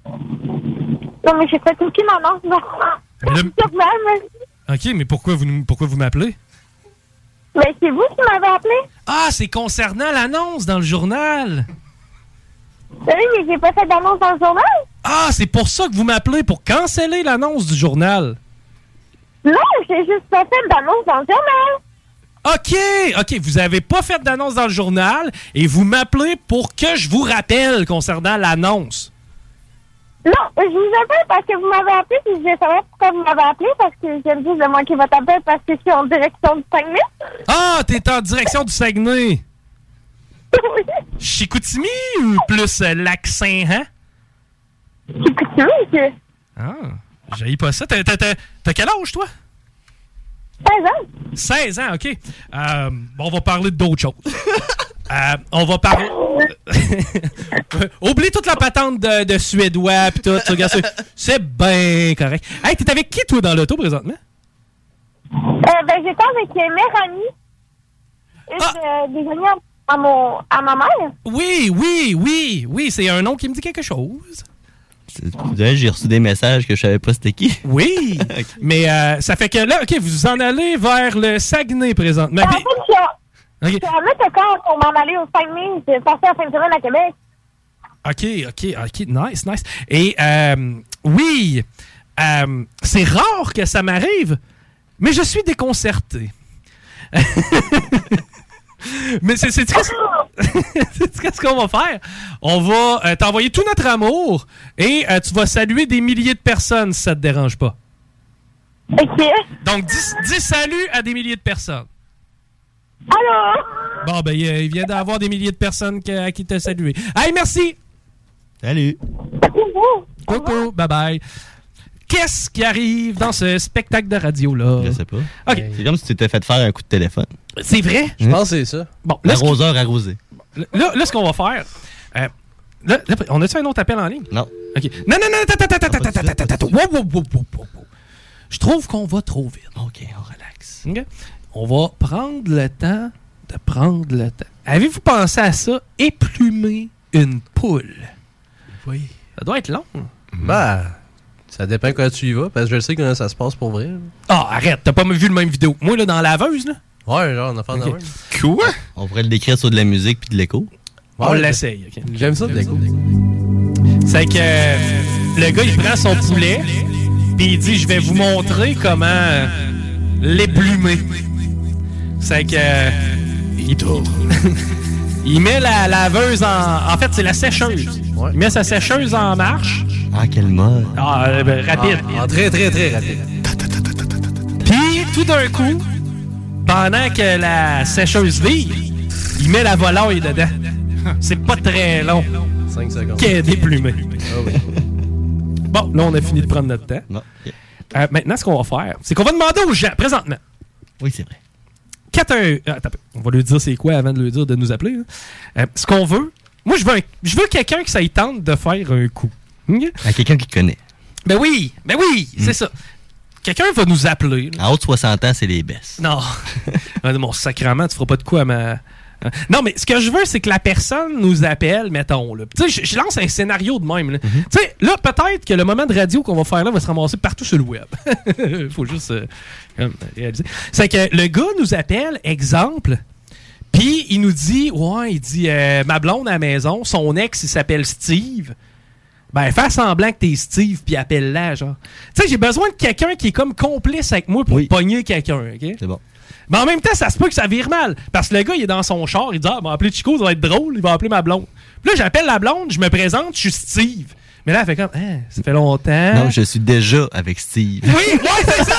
Speaker 34: Non, mais j'ai fait aucune annonce dans le
Speaker 1: Le-
Speaker 34: journal, monsieur.
Speaker 1: Ok, mais pourquoi vous, pourquoi vous m'appelez?
Speaker 34: Mais c'est vous qui m'avez appelé?
Speaker 1: Ah, c'est concernant l'annonce dans le journal.
Speaker 34: Oui, mais j'ai pas fait d'annonce dans le journal.
Speaker 1: Ah, c'est pour ça que vous m'appelez, pour canceller l'annonce du journal.
Speaker 34: Non, j'ai juste pas fait d'annonce dans le journal.
Speaker 1: OK, OK, vous avez pas fait d'annonce dans le journal et vous m'appelez pour que je vous rappelle concernant l'annonce.
Speaker 34: Non, je vous appelle parce que vous m'avez appelé puis je vais savoir pourquoi vous m'avez appelé parce que j'aime juste de manquer votre appel parce que je suis en direction du Saguenay.
Speaker 1: Ah, t'es en direction du Saguenay. Chicoutimi ou plus euh, Lac-Saint-Han?
Speaker 34: Chicoutimi, monsieur.
Speaker 1: Ah, j'ai pas ça. T'as, t'as- t'as- t'as quel âge, toi?
Speaker 34: 16 ans.
Speaker 1: 16 ans, OK. Euh, bon, on va parler d'autres choses. (laughs) Euh, on va parler... (laughs) Oublie toute la patente de, de suédois pis tout. C'est bien correct. Hey, t'es avec qui, toi, dans l'auto, présentement?
Speaker 34: Euh, ben, j'étais avec euh, Méranie. Une euh, des amies à mon, à ma mère.
Speaker 1: Oui, oui, oui, oui, c'est un nom qui me dit quelque chose.
Speaker 3: J'ai reçu des messages que je savais pas c'était qui.
Speaker 1: Oui, (laughs) mais euh, ça fait que là, OK, vous en allez vers le Saguenay présentement.
Speaker 34: En fait, je suis quand pour m'en aller au Saguenay. J'ai passé la fin de semaine à Québec.
Speaker 1: OK, OK, OK, nice, nice. Et euh, oui, euh, c'est rare que ça m'arrive, mais je suis déconcerté. (laughs) mais c'est c'est très, (laughs) Qu'est-ce qu'on va faire? On va euh, t'envoyer tout notre amour et euh, tu vas saluer des milliers de personnes si ça te dérange pas.
Speaker 34: OK.
Speaker 1: Donc, dis, dis salut à des milliers de personnes.
Speaker 34: Allô?
Speaker 1: Bon, ben, il, il vient d'avoir des milliers de personnes que- à qui t'a salué. Hey, merci!
Speaker 3: Salut!
Speaker 1: Coucou! Bye bye! Qu'est-ce qui arrive dans ce spectacle de radio-là?
Speaker 3: Je sais pas.
Speaker 1: OK.
Speaker 3: C'est comme si tu t'étais fait faire un coup de téléphone.
Speaker 1: C'est vrai?
Speaker 3: Je pense
Speaker 2: que c'est ça.
Speaker 1: Bon,
Speaker 3: L'arroseur arrosé.
Speaker 1: Là, là, ce qu'on va faire. euh, là, là, on a-tu un autre appel en ligne?
Speaker 3: Non.
Speaker 1: OK. Non, non, non. Je trouve qu'on va trop vite.
Speaker 3: OK, on relaxe.
Speaker 1: OK? On va prendre le temps de prendre le temps. Avez-vous pensé à ça? Éplumer une poule.
Speaker 2: Oui.
Speaker 1: Ça doit être long.
Speaker 2: Bah, ça dépend quand tu y vas, parce que je sais comment ça se passe pour vrai.
Speaker 1: Ah, arrête, t'as pas vu le même vidéo. Moi, là, dans la laveuse, là.
Speaker 2: Ouais, genre, on a fait
Speaker 1: Ok.
Speaker 2: de même.
Speaker 3: Quoi? On pourrait le décrire sur de la musique puis de l'écho.
Speaker 1: On
Speaker 2: Ouais,
Speaker 1: l'essaye. ok.
Speaker 2: J'aime ça de l'écho.
Speaker 1: C'est que euh, le gars, il prend son poulet, puis il dit Je vais vous montrer comment euh, l'éplumer. C'est que. euh, il, (laughs) il met la laveuse en. En fait, c'est la sécheuse. Il met sa sécheuse en marche.
Speaker 3: Ah, quel mode.
Speaker 1: Ah, euh, ben, rapide.
Speaker 2: Ah, ah, très, très, très rapide.
Speaker 1: Puis, tout d'un coup, pendant que la sécheuse vire, il met la volaille dedans. C'est pas très long.
Speaker 2: 5 secondes.
Speaker 1: Qu'elle est déplumée.
Speaker 2: Ah oui. (laughs)
Speaker 1: Bon, là, on a fini de prendre notre temps.
Speaker 3: Non.
Speaker 1: Euh, maintenant, ce qu'on va faire, c'est qu'on va demander aux gens, présentement.
Speaker 3: Oui, c'est vrai.
Speaker 1: 4 euh, attends, on va lui dire c'est quoi avant de lui dire de nous appeler. là. Euh, ce qu'on veut, moi, je veux, un- je veux quelqu'un qui ça y tente de faire un coup.
Speaker 3: À quelqu'un qui connaît.
Speaker 1: Ben oui, ben oui, c'est ça. Quelqu'un va nous appeler. là.
Speaker 3: En haut de 60 ans, c'est les baisses.
Speaker 1: Non. (laughs) (laughs) Mon sacrement, tu feras pas de coup à ma. Hein? Non, mais ce que je veux, c'est que la personne nous appelle, mettons. là. Tu sais, je, je lance un scénario de même. là. Tu sais, là, peut-être que le moment de radio qu'on va faire là va se ramasser partout sur le web. (laughs) Faut juste euh, réaliser. C'est que le gars nous appelle, exemple, puis il nous dit, ouais, il dit, euh, ma blonde à la maison, son ex, il s'appelle Steve. Ben, fais semblant que t'es Steve, puis appelle-la, genre. Tu sais, j'ai besoin de quelqu'un qui est comme complice avec moi pour pogner quelqu'un, OK?
Speaker 3: C'est bon.
Speaker 1: Mais en même temps, ça se peut que ça vire mal. Parce que le gars, il est dans son char, il dit Ah, il va appeler Chico, ça va être drôle, il va appeler ma blonde. Puis là, j'appelle la blonde, je me présente, je suis Steve. Mais là, elle fait comme Ah, ça fait longtemps.
Speaker 3: Non, je suis déjà avec Steve.
Speaker 1: Oui, ouais, c'est ça!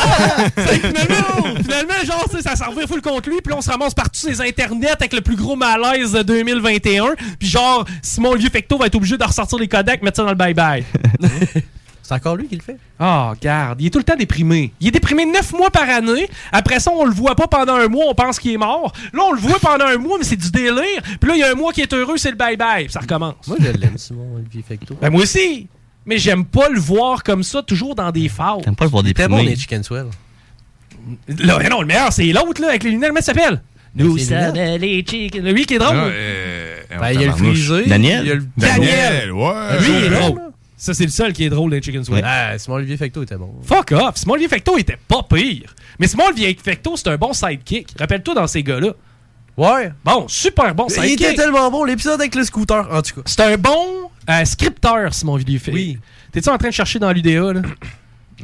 Speaker 1: C'est finalement, finalement, genre, ça s'en revient full contre lui, puis là, on se ramasse partout sur les internets avec le plus gros malaise de 2021. Puis genre, Simon le vieux Fecto va être obligé de ressortir les Kodak, mettre ça dans le bye-bye. (laughs)
Speaker 2: C'est encore lui qui le fait.
Speaker 1: Ah, regarde, il est tout le temps déprimé. Il est déprimé neuf mois par année. Après ça, on le voit pas pendant un mois, on pense qu'il est mort. Là, on le voit pendant un mois, mais c'est du délire. Puis là, il y a un mois qui est heureux, c'est le bye-bye. Puis ça recommence.
Speaker 2: Moi, je l'aime, Simon, Olivier Fecto.
Speaker 1: Ben, moi aussi. Mais j'aime pas le voir comme ça, toujours dans des phases.
Speaker 3: T'aimes pas le voir
Speaker 2: T'es bon,
Speaker 3: déprimé.
Speaker 2: les Chicken Swell.
Speaker 1: Là, mais non, le meilleur, c'est l'autre, là, avec les lunettes. Comment ça s'appelle? Nous sommes les chicken. Lui qui est drôle.
Speaker 24: Ah, euh,
Speaker 2: Ben, il y a le frisé.
Speaker 3: Daniel?
Speaker 24: Daniel, ouais.
Speaker 1: Lui, il est drôle. Ça, c'est le seul qui est drôle dans Chicken Swell.
Speaker 2: Ah, Simon Olivier Fecto était bon.
Speaker 1: Fuck off! Simon Olivier Fecto était pas pire. Mais Simon Olivier Fecto, c'est un bon sidekick. Rappelle-toi dans ces gars-là.
Speaker 2: Ouais.
Speaker 1: Bon, super bon
Speaker 2: Il
Speaker 1: sidekick.
Speaker 2: était tellement bon, l'épisode avec le scooter, en tout cas.
Speaker 1: C'est un bon euh, scripteur, Simon Olivier Fecto.
Speaker 2: Oui.
Speaker 1: T'es-tu en train de chercher dans l'UDA, là?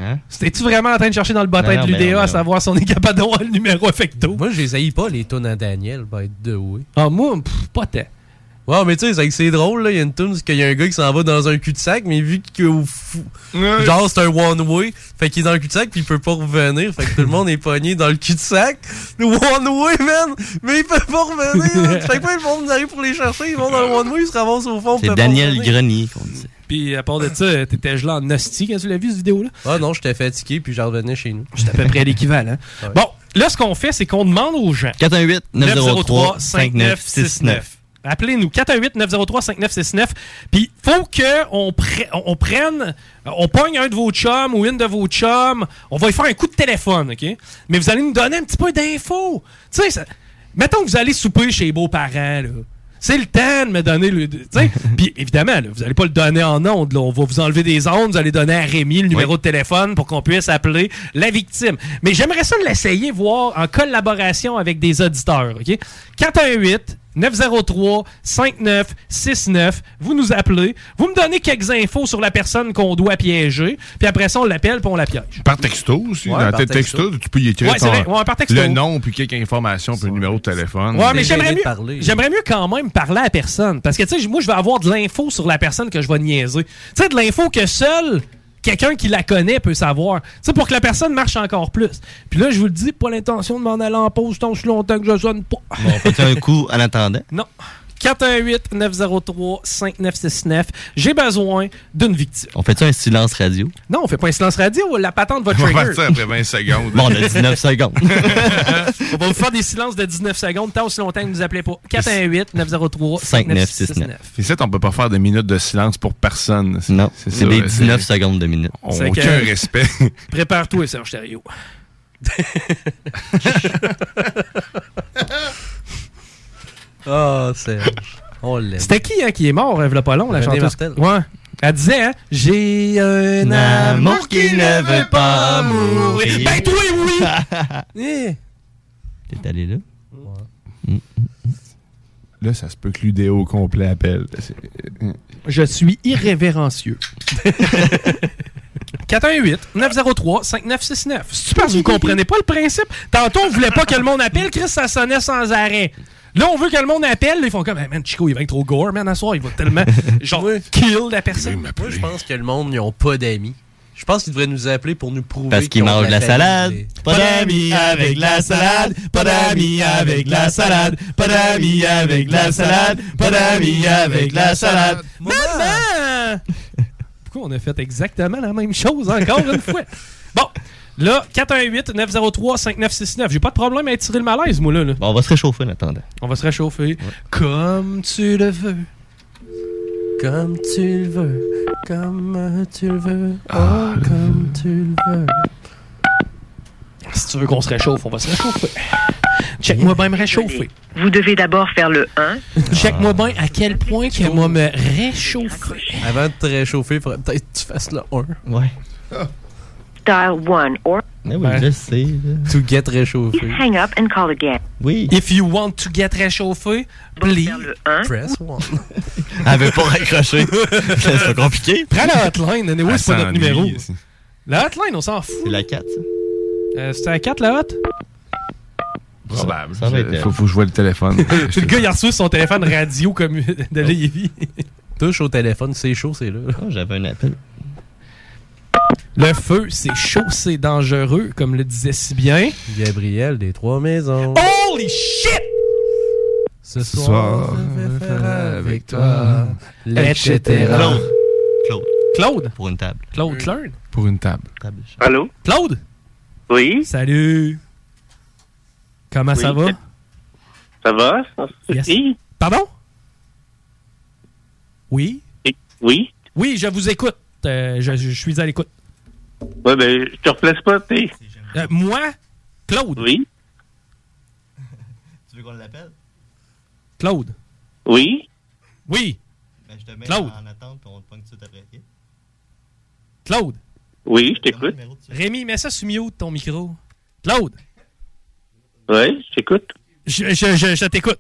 Speaker 3: Hein?
Speaker 1: T'es-tu vraiment en train de chercher dans le bottin de l'UDA à savoir si on est capable d'avoir le numéro Fecto?
Speaker 2: Moi, je les haïs pas, les tunes à Daniel, by the way.
Speaker 1: Ah, moi, pff, pas tant.
Speaker 2: Ouais, mais tu sais, c'est drôle, là. Il y a une tune, qu'il y a un gars qui s'en va dans un cul-de-sac, mais vu que fou... genre c'est un one-way, fait qu'il est dans le cul-de-sac, puis il peut pas revenir, fait que tout le monde est pogné dans le cul-de-sac. Le one-way, man! Mais il peut pas revenir! (laughs) Chaque fois, le monde arrive pour les chercher, ils vont dans le one-way, ils se ramassent au fond.
Speaker 3: C'est Daniel
Speaker 2: revenir.
Speaker 3: Grenier qu'on dit.
Speaker 1: Puis à part de ça, t'étais gelé en hostie quand tu l'as vu, cette vidéo-là?
Speaker 2: Ah non, j'étais fatigué, puis j'en revenais chez nous.
Speaker 1: C'est à peu près l'équivalent. Bon, là, ce qu'on fait, c'est qu'on demande aux gens.
Speaker 3: 418-903-5969.
Speaker 1: Appelez-nous 418-903-5969. Puis faut que on, pre- on prenne, on pogne un de vos chums ou une de vos chums. On va y faire un coup de téléphone, OK? Mais vous allez nous donner un petit peu d'infos. Tu sais, mettons que vous allez souper chez les beaux-parents, là. C'est le temps de me donner le. tu sais. (laughs) Puis évidemment, là, vous n'allez pas le donner en ondes. là. On va vous enlever des ondes. Vous allez donner à Rémi le numéro de téléphone pour qu'on puisse appeler la victime. Mais j'aimerais ça l'essayer, voir en collaboration avec des auditeurs. OK? 418 903-5969. Vous nous appelez. Vous me donnez quelques infos sur la personne qu'on doit piéger. Puis après ça, on l'appelle puis on la piège.
Speaker 24: Par texto aussi.
Speaker 1: Ouais,
Speaker 24: dans
Speaker 1: par texto.
Speaker 24: textos, tu peux y écrire
Speaker 1: Ouais, c'est
Speaker 24: ton-
Speaker 1: vrai. Ouais, par texto.
Speaker 24: le nom, puis quelques informations, puis le numéro de téléphone.
Speaker 1: Ouais, mais j'aimerais mieux, j'aimerais mieux quand même parler à la personne. Parce que, tu sais, moi, je vais avoir de l'info sur la personne que je vais niaiser. Tu sais, de l'info que seul quelqu'un qui la connaît peut savoir. Sais, pour que la personne marche encore plus. Puis là, je vous le dis, pas l'intention de m'en aller en pause tant aussi longtemps que je sonne pas.
Speaker 3: Bon, on fait un coup en attendant?
Speaker 1: Non. 418-903-5969. J'ai besoin d'une victime.
Speaker 3: On fait un silence radio?
Speaker 1: Non, on fait pas un silence radio. La patente va
Speaker 24: On va
Speaker 1: trigger.
Speaker 24: faire ça après 20 secondes.
Speaker 3: Bon, on a 19 secondes. (laughs)
Speaker 1: on va vous faire des silences de 19 secondes tant aussi longtemps que vous nous appelez pas. 418-903-5969.
Speaker 24: Ici, on peut pas faire de minutes de silence pour personne.
Speaker 3: Non,
Speaker 24: c'est
Speaker 3: c'est des 19 secondes de minute.
Speaker 24: On aucun
Speaker 1: que-
Speaker 24: respect. (laughs)
Speaker 1: Prépare-toi, Serge Thériault. (laughs)
Speaker 2: Oh. On l'aime.
Speaker 1: C'était qui hein, qui est mort, a pas long, la
Speaker 2: René
Speaker 1: chanteuse?
Speaker 2: Martel.
Speaker 1: Ouais. Elle disait, hein, j'ai un amour qui ne veut pas mourir. Ben toi, oui! (laughs) Eh.
Speaker 3: T'es allé là?
Speaker 24: Là, ça se peut que l'UDO au complet appelle. C'est-
Speaker 1: Je suis irrévérencieux. 418-903-5969. C'est parce que vous (laughs) comprenez pas le principe. Tantôt, on voulait pas que le monde appelle. Chris, ça sonnait sans arrêt. Là, on veut que le monde appelle. Ils font comme, hey, man, Chico, il va être trop gore, man, à soir. Il va tellement, (laughs) genre, kill la personne.
Speaker 2: Moi, je pense que le monde, ils ont pas d'amis. Je pense qu'ils devraient nous appeler pour nous prouver
Speaker 3: Parce qu'ils
Speaker 2: ont de
Speaker 3: mangent la
Speaker 2: famille.
Speaker 3: salade.
Speaker 2: Pas d'amis
Speaker 3: avec la salade. Pas d'amis avec la salade. Pas d'amis avec la salade. Pas d'amis avec la salade.
Speaker 1: Maman! (laughs) Pourquoi on a fait exactement la même chose encore une fois? (laughs) Bon, là, 418-903-5969. J'ai pas de problème à étirer le malaise, moi, là. là.
Speaker 3: Bon, on va se réchauffer en attendant.
Speaker 1: On va se réchauffer. Comme tu le veux. Comme tu le veux. Comme tu le veux. Oh, comme tu le veux. Si tu veux qu'on se réchauffe, on va se réchauffer. Check-moi bien me réchauffer.
Speaker 35: Vous devez d'abord faire le 1.
Speaker 1: Check-moi bien à quel point que moi me réchauffer.
Speaker 2: Avant de te réchauffer, il faudrait peut-être que tu fasses le 1.
Speaker 3: Ouais.
Speaker 35: Dial 1 or
Speaker 3: je sais.
Speaker 2: To get réchauffé.
Speaker 35: hang up and call again.
Speaker 3: Oui.
Speaker 1: If you want to get réchauffé, please.
Speaker 2: Press 1.
Speaker 3: Elle (laughs) veut pas raccrocher. (laughs) c'est pas compliqué.
Speaker 1: Prends la hotline. Anyway,
Speaker 3: Elle
Speaker 1: c'est pas notre numéro.
Speaker 3: ici.
Speaker 1: La hotline, on s'en fout.
Speaker 3: C'est la 4, ça.
Speaker 1: Euh, C'était à 4 la hot?
Speaker 24: Probable.
Speaker 3: ça être-
Speaker 24: faut, vois le téléphone. (laughs)
Speaker 1: Le gars, il a reçu son téléphone radio comme de Lévis.
Speaker 2: Touche au téléphone, c'est chaud, c'est là.
Speaker 3: Oh, J'avais un appel.
Speaker 1: Le feu, c'est chaud, c'est dangereux, comme le disait si bien.
Speaker 2: Gabriel des Trois Maisons.
Speaker 1: Holy shit!
Speaker 2: Ce
Speaker 24: soir,
Speaker 2: je vais faire avec
Speaker 24: toi,
Speaker 2: etc.
Speaker 3: Claude. Claude.
Speaker 1: Claude?
Speaker 3: Pour une table.
Speaker 1: Claude Klein?
Speaker 24: Pour une table.
Speaker 36: Allô?
Speaker 1: Claude?
Speaker 36: Oui?
Speaker 1: Salut. Comment
Speaker 36: Oui,
Speaker 1: ça va?
Speaker 36: Ça va?
Speaker 1: Yes.
Speaker 36: Oui?
Speaker 1: Pardon? Oui?
Speaker 36: Oui?
Speaker 1: Oui, je vous écoute. Euh, je, je suis à l'écoute.
Speaker 36: Ouais, ben, je te replace pas, t'es.
Speaker 1: Euh, moi? Claude?
Speaker 36: Oui? (laughs)
Speaker 3: Tu veux qu'on l'appelle?
Speaker 1: Claude?
Speaker 36: Oui?
Speaker 1: Oui?
Speaker 3: Ben, je te mets
Speaker 1: Claude.
Speaker 3: en attente, puis on te pogne tout de suite après.
Speaker 1: Claude?
Speaker 36: Oui, je t'écoute.
Speaker 1: Rémi, mets ça sur mute, ton micro. Claude?
Speaker 36: Oui, je t'écoute.
Speaker 1: Je, je, je, je t'écoute.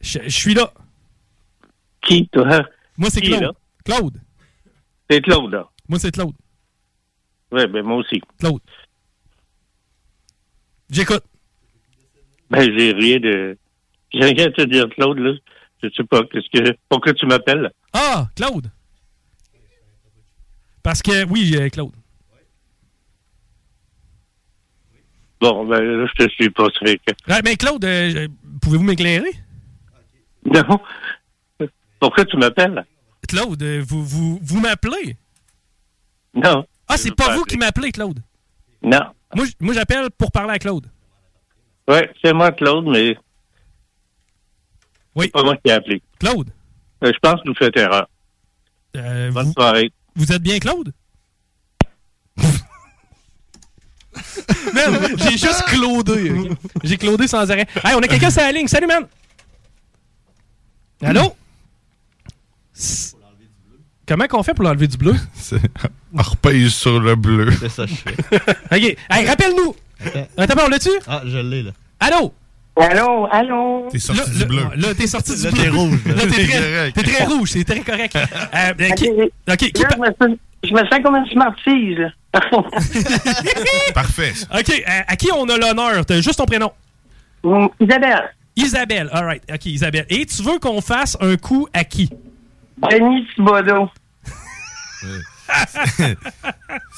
Speaker 1: Je, je suis là.
Speaker 36: Qui, toi?
Speaker 1: Moi, c'est
Speaker 36: Qui,
Speaker 1: Claude.
Speaker 36: là?
Speaker 1: Claude.
Speaker 36: C'est Claude, là.
Speaker 1: Moi, c'est Claude.
Speaker 36: Oui, ben, moi aussi.
Speaker 1: Claude. J'écoute.
Speaker 36: Ben, j'ai rien de. J'ai rien à te dire, Claude, là. Je sais pas, qu'est-ce que. Pourquoi tu m'appelles?
Speaker 1: Ah, Claude. Parce que, oui, euh, Claude.
Speaker 36: Bon, ben, là, je te suis pas, que.
Speaker 1: Ouais, mais Claude, euh, pouvez-vous m'éclairer?
Speaker 36: Non. Pourquoi tu m'appelles?
Speaker 1: Claude, vous, vous, vous m'appelez?
Speaker 36: Non.
Speaker 1: Ah, c'est pas
Speaker 36: pas
Speaker 1: vous qui m'appelez, Claude?
Speaker 36: Non.
Speaker 1: Moi, moi j'appelle pour parler à Claude.
Speaker 36: Ouais, c'est moi, Claude, mais.
Speaker 1: Oui.
Speaker 36: C'est pas moi qui ai appelé.
Speaker 1: Claude?
Speaker 36: Euh, je pense que vous faites erreur.
Speaker 1: Euh,
Speaker 36: Bonne
Speaker 1: vous,
Speaker 36: soirée.
Speaker 1: vous êtes bien Claude? (laughs) man, j'ai juste claudé. ok? J'ai claudé sans arrêt. Hey, on a quelqu'un sur la ligne. Salut, man. Allô? Comment qu'on fait pour l'enlever du bleu? (laughs)
Speaker 24: Repèse sur le bleu.
Speaker 3: C'est ça, je fais. (laughs)
Speaker 1: OK. Hey, rappelle-nous. Attends, on l'a-tu?
Speaker 3: Ah, je l'ai, là.
Speaker 1: Allô?
Speaker 36: Allô, allô?
Speaker 24: T'es sorti du bleu.
Speaker 1: Là, t'es sorti du
Speaker 24: Là,
Speaker 1: bleu.
Speaker 24: t'es rouge.
Speaker 1: Là, (laughs) t'es très,
Speaker 24: correct.
Speaker 1: t'es très rouge, c'est très correct. Euh, ben, qui-
Speaker 36: Ok,
Speaker 1: qui
Speaker 36: Là, je, me sens, je me sens comme une smartise. là.
Speaker 24: Parfait.
Speaker 1: OK, euh, à qui on a l'honneur? T'as juste ton prénom.
Speaker 36: Isabelle.
Speaker 1: Isabelle, all right. OK, Isabelle. Et tu veux qu'on fasse un coup à qui?
Speaker 36: Denis Thibodeau. (laughs)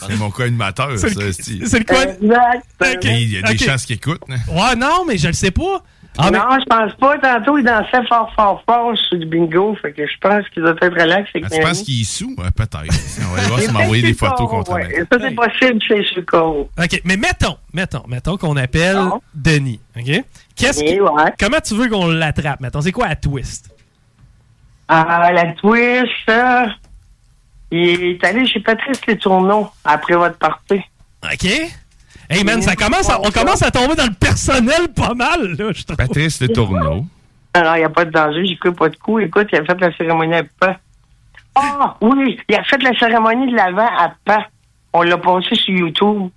Speaker 24: C'est mon co-animateur, ça,
Speaker 1: C'est le-
Speaker 24: esti.
Speaker 1: c'est le quoi?
Speaker 36: Exact.
Speaker 24: Il y a des chances qu'il écoute. hein.
Speaker 1: Ouais, non, mais je le sais pas. Ah, mais-
Speaker 36: non, je pense pas. Tantôt, il dansait fort, fort, fort sur le bingo. Fait que je pense qu'il doit être relax
Speaker 24: Ah, tu penses qu'il est sous? Ouais, Peut-être. On va aller voir m'a envoyé des photos contre
Speaker 36: ouais. Ça, c'est possible, c'est sur le.
Speaker 1: OK, mais mettons, mettons, mettons qu'on appelle Denis, OK? Qu'est-ce Comment tu veux qu'on l'attrape, mettons? C'est quoi la twist?
Speaker 36: Ah, la twist, ça, il est allé chez Patrice Les Tourneaux après votre partie.
Speaker 1: OK? Hey, man, ça commence à- on commence à tomber dans le personnel pas mal, là, je trouve.
Speaker 24: Patrice Le Tourneau. (laughs)
Speaker 36: Alors, il n'y a pas de danger, j'ai cru pas de coup. Écoute, il a fait la cérémonie à Pan. Ah, oui, il a fait la cérémonie de l'avant à Pan. On l'a passé sur YouTube.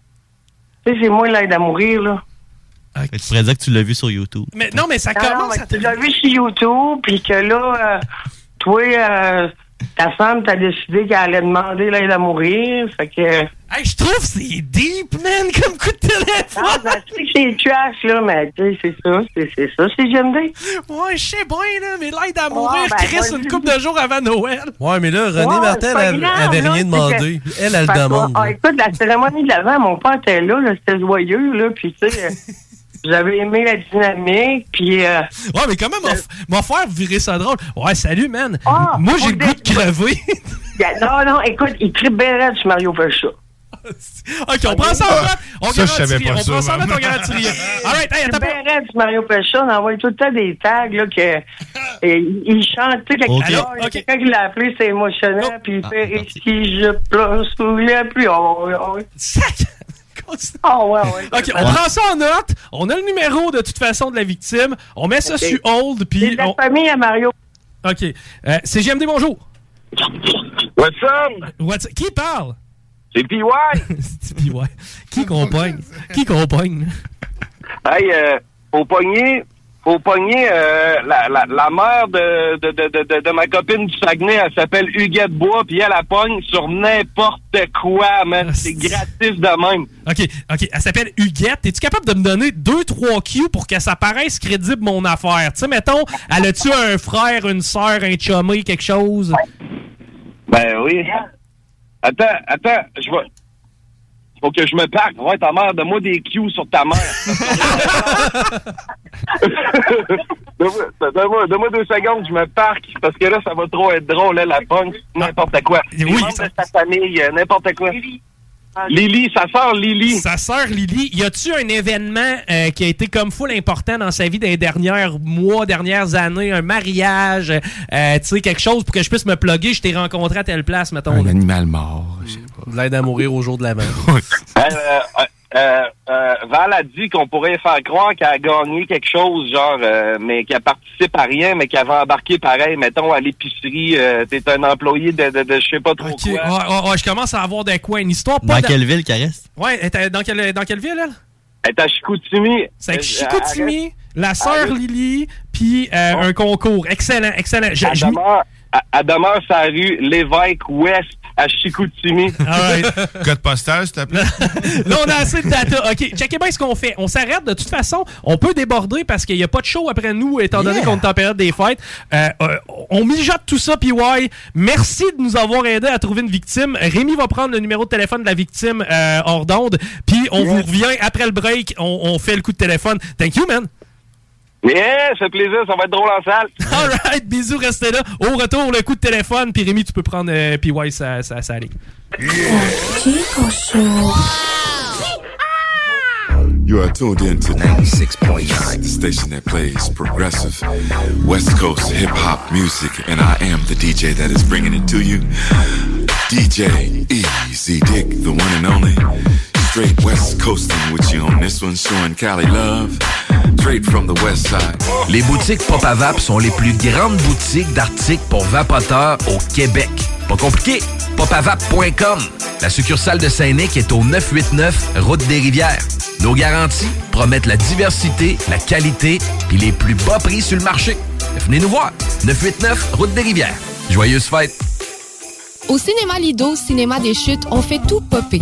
Speaker 36: Tu sais, c'est moi l'aide à mourir, là.
Speaker 2: Tu pourrais dire que tu l'as vu sur YouTube.
Speaker 1: Mais non, mais ça
Speaker 36: Non, non,
Speaker 1: commence
Speaker 36: mais
Speaker 1: à...
Speaker 36: Tu l'as vu sur YouTube, puis que là, euh, toi, euh, ta femme t'a décidé qu'elle allait demander l'aide à mourir. Fait que.
Speaker 1: Hey, je trouve que c'est deep, man, comme coup de téléphone.
Speaker 36: Ah, ben, tu sais que c'est trash, là, mais tu sais, c'est ça, c'est c'est ça, c'est GMD.
Speaker 1: Ouais, je sais bien, là, mais l'aide à mourir,
Speaker 36: ben,
Speaker 1: Chris,
Speaker 36: vas-y.
Speaker 1: une couple de jours avant Noël.
Speaker 2: Ouais, mais là, René
Speaker 36: Ouais,
Speaker 2: Martel avait,
Speaker 36: grave,
Speaker 2: avait rien demandé.
Speaker 36: que-
Speaker 2: Elle, elle
Speaker 36: Fait que,
Speaker 2: demande.
Speaker 36: ah, écoute, la cérémonie de l'avant, mon père était là, là c'était joyeux, là, puis tu sais, (laughs) j'avais aimé la dynamique, puis... euh,
Speaker 1: Ouais, mais comment m'en f- m'en faire virer ça drôle? Ouais, salut, man.
Speaker 36: Ah,
Speaker 1: Moi, j'ai
Speaker 36: on
Speaker 1: le goût de crever.
Speaker 36: non, non, écoute, il raide sur Mario Pelcha. (laughs)
Speaker 1: OK, on prend ça en note. On
Speaker 24: Ça, je savais
Speaker 1: garantit
Speaker 24: pas
Speaker 1: rien. On
Speaker 24: ça,
Speaker 1: prend ça en note, on garantit rien. (laughs) All right, hey,
Speaker 36: Il
Speaker 1: attends
Speaker 36: Mario Pelcha, on envoie tout le temps des tags, là, que... et il chante, tu sais, quand-
Speaker 1: Ok.
Speaker 36: alors,
Speaker 1: Ok.
Speaker 36: quelqu'un qui l'a appelé, c'est émotionnel, puis il fait « Et si je pleure sous la pluie? Oh, ouais, Oh, (laughs) ouais, ouais.
Speaker 1: OK, on prend ça en note. On a le numéro, de toute façon, de la victime. On met ça sur hold,
Speaker 36: C'est
Speaker 1: puis...
Speaker 36: de la
Speaker 1: on-
Speaker 36: famille à Mario.
Speaker 1: OK. Euh, c'est GMD, bonjour.
Speaker 37: What's up?
Speaker 1: What's- Qui parle?
Speaker 37: C'est PY. (laughs)
Speaker 1: C'est PY. Qui qu'on pogne? Qui qu'on pogne?
Speaker 37: Hey, euh, faut pogner, faut pogner euh, la, la, la mère de, de, de, de, de ma copine du Saguenay, elle s'appelle Huguette Bois, puis elle, elle pogne sur n'importe quoi, man. C'est gratis de même.
Speaker 1: OK, OK. Elle s'appelle Huguette. Es-tu capable de me donner deux, trois Q pour que ça paraisse crédible, mon affaire? Tu sais, mettons, elle a-tu un frère, une sœur, un chumé, quelque chose?
Speaker 37: Ben oui. Attends, attends, je vais... Faut que je me parque. Ouais, ta mère, donne-moi des Q sur ta mère. (laughs) donne-moi donne-moi- deux secondes, je me parque, parce que là, ça va trop être drôle, là, la punk, n'importe quoi. Les
Speaker 1: Oui,
Speaker 37: membres de sa famille, euh, n'importe quoi. Lily, sa sœur Lily.
Speaker 1: Sa sœur Lily, y a-tu un événement euh, qui a été comme full important dans sa vie des derniers mois, dernières années, un mariage, euh, tu sais, quelque chose pour que je puisse me plugger, je t'ai rencontré à telle place, mettons.
Speaker 24: Un
Speaker 1: là.
Speaker 24: animal mort. je.
Speaker 2: De l'aide à mourir au jour de la mort. (laughs)
Speaker 37: Euh, euh, euh, Val a dit qu'on pourrait faire croire qu'elle a gagné quelque chose, genre, euh, mais qu'elle participe à rien, mais qu'elle va embarquer pareil, mettons, à l'épicerie, euh, t'es un employé de, de, de je sais pas trop quoi.
Speaker 1: ouais, ouais, je commence à avoir des coins, une histoire pas
Speaker 2: Dans
Speaker 1: de-
Speaker 2: quelle ville qu'elle reste?
Speaker 1: Ouais, elle était dans quelle, dans quelle ville, elle?
Speaker 37: Elle est à Chicoutimi.
Speaker 1: C'est avec Chicoutimi, la sœur. Lily, puis euh, un concours. Excellent, excellent. Je-
Speaker 37: Elle
Speaker 1: je m'y-
Speaker 37: demeure, demeure sur la rue Lévesque Ouest à Chicoutimi. (laughs)
Speaker 24: Code postal, s'il te plaît. (laughs)
Speaker 1: Là, on a assez de data. OK, checkez bien ce qu'on fait. On s'arrête. De toute façon, on peut déborder parce qu'il n'y a pas de show après nous, étant donné
Speaker 2: Yeah.
Speaker 1: qu'on est en période des fêtes. Euh, euh, on mijote tout ça, PY. Merci de nous avoir aidé à trouver une victime. Rémi va prendre le numéro de téléphone de la victime euh, hors d'onde. Puis on vous revient après le break. On, on fait le coup de téléphone. Thank you, man.
Speaker 37: Yeah, ça fait plaisir, ça va être drôle en salle. (laughs)
Speaker 1: All right, bisous, restez là. Au retour, le coup de téléphone. Puis Rémi, tu peux prendre euh, PY sa, sa, sa ligne.
Speaker 38: You are tuned in to 96.9, the station that plays progressive West Coast hip hop music, and I am the DJ that is bringing it to you. DJ Easy Dick, the one and only. Straight West Coasting with you on this one, showing Cali love. Straight from the West Side.
Speaker 9: Les boutiques Pop à sont les plus grandes boutiques d'articles pour vapoteurs au Québec. Pas compliqué, popavape.com. La succursale de Saint-Nic est au 989 Route des Rivières. Nos garanties promettent la diversité, la qualité et les plus bas prix sur le marché. Venez nous voir. 989 Route des Rivières. Joyeuses fêtes!
Speaker 6: Au cinéma Lido, cinéma des chutes, on fait tout popper.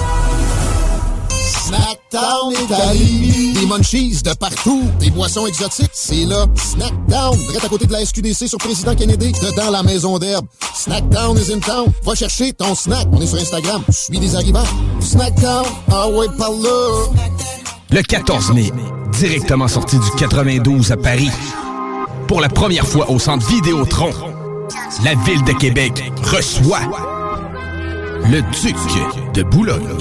Speaker 33: Snackdown Italie. Des munchies de partout. Des boissons exotiques. C'est là. Snackdown. Direct à côté de la SQDC sur Président Kennedy. Dedans la maison d'herbe. Snackdown is in town. Va chercher ton snack. On est sur Instagram. Je suis des arrivants. Snackdown. Ah ouais, par là.
Speaker 39: Le 14 mai, directement sorti du 92 à Paris. Pour la première fois au centre Vidéotron, la ville de Québec reçoit le Duc de Boulogne.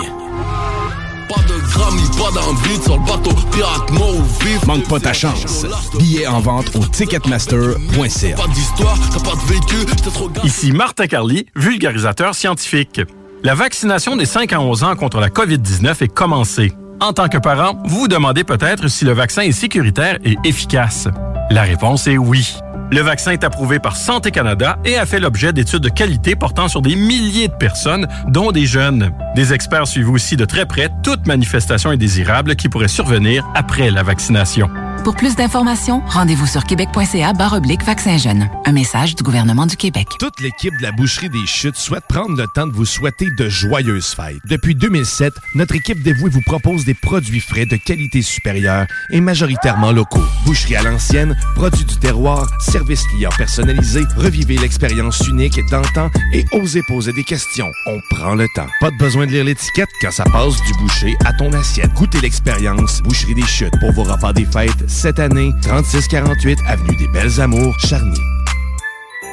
Speaker 40: Pas sur le bateau pirate mot vif.
Speaker 39: Manque pas ta chance. Billets en vente au ticketmaster.ca.
Speaker 40: Pas d'histoire, t'as pas de vécu, t'es trop gars.
Speaker 41: Ici Martin Carly, vulgarisateur scientifique. La vaccination des 5 à 11 ans contre la COVID-19 est commencée. En tant que parent, vous vous demandez peut-être si le vaccin est sécuritaire et efficace. La réponse est oui. Le vaccin est approuvé par Santé Canada et a fait l'objet d'études de qualité portant sur des milliers de personnes, dont des jeunes. Des experts suivent aussi de très près toute manifestation indésirable qui pourrait survenir après la vaccination.
Speaker 42: Pour plus d'informations, rendez-vous sur québec.ca barre oblique vaccin jeune. Un message du gouvernement du Québec.
Speaker 7: Toute l'équipe de la Boucherie des Chutes souhaite prendre le temps de vous souhaiter de joyeuses fêtes. Depuis 2007, notre équipe dévouée vous propose des produits frais de qualité supérieure et majoritairement locaux. Boucherie à l'ancienne, produits du terroir, services clients personnalisés, revivez l'expérience unique d'antan et osez poser des questions. On prend le temps. Pas de besoin de lire l'étiquette quand ça passe du boucher à ton assiette. Goûtez l'expérience Boucherie des Chutes pour vos repas des fêtes cette année, 3648 Avenue des Belles Amours, Charny.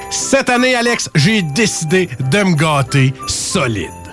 Speaker 30: Cette année, Alex, j'ai décidé de me gâter solide.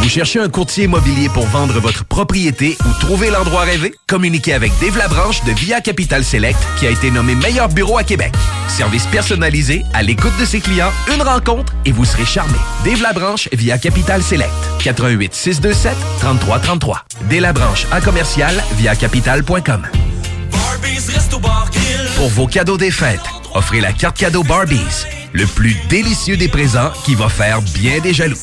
Speaker 9: Vous cherchez un courtier immobilier pour vendre votre propriété ou trouver l'endroit rêvé? Communiquez avec Dave Labranche de Via Capital Select qui a été nommé meilleur bureau à Québec. Service personnalisé, à l'écoute de ses clients, une rencontre et vous serez charmé. Dave Labranche via Capital Select. 88 627 3333. Dave Labranche à commercial via capital.com. Pour vos cadeaux des fêtes, offrez la carte cadeau Barbies. Le plus délicieux des présents qui va faire bien des jaloux.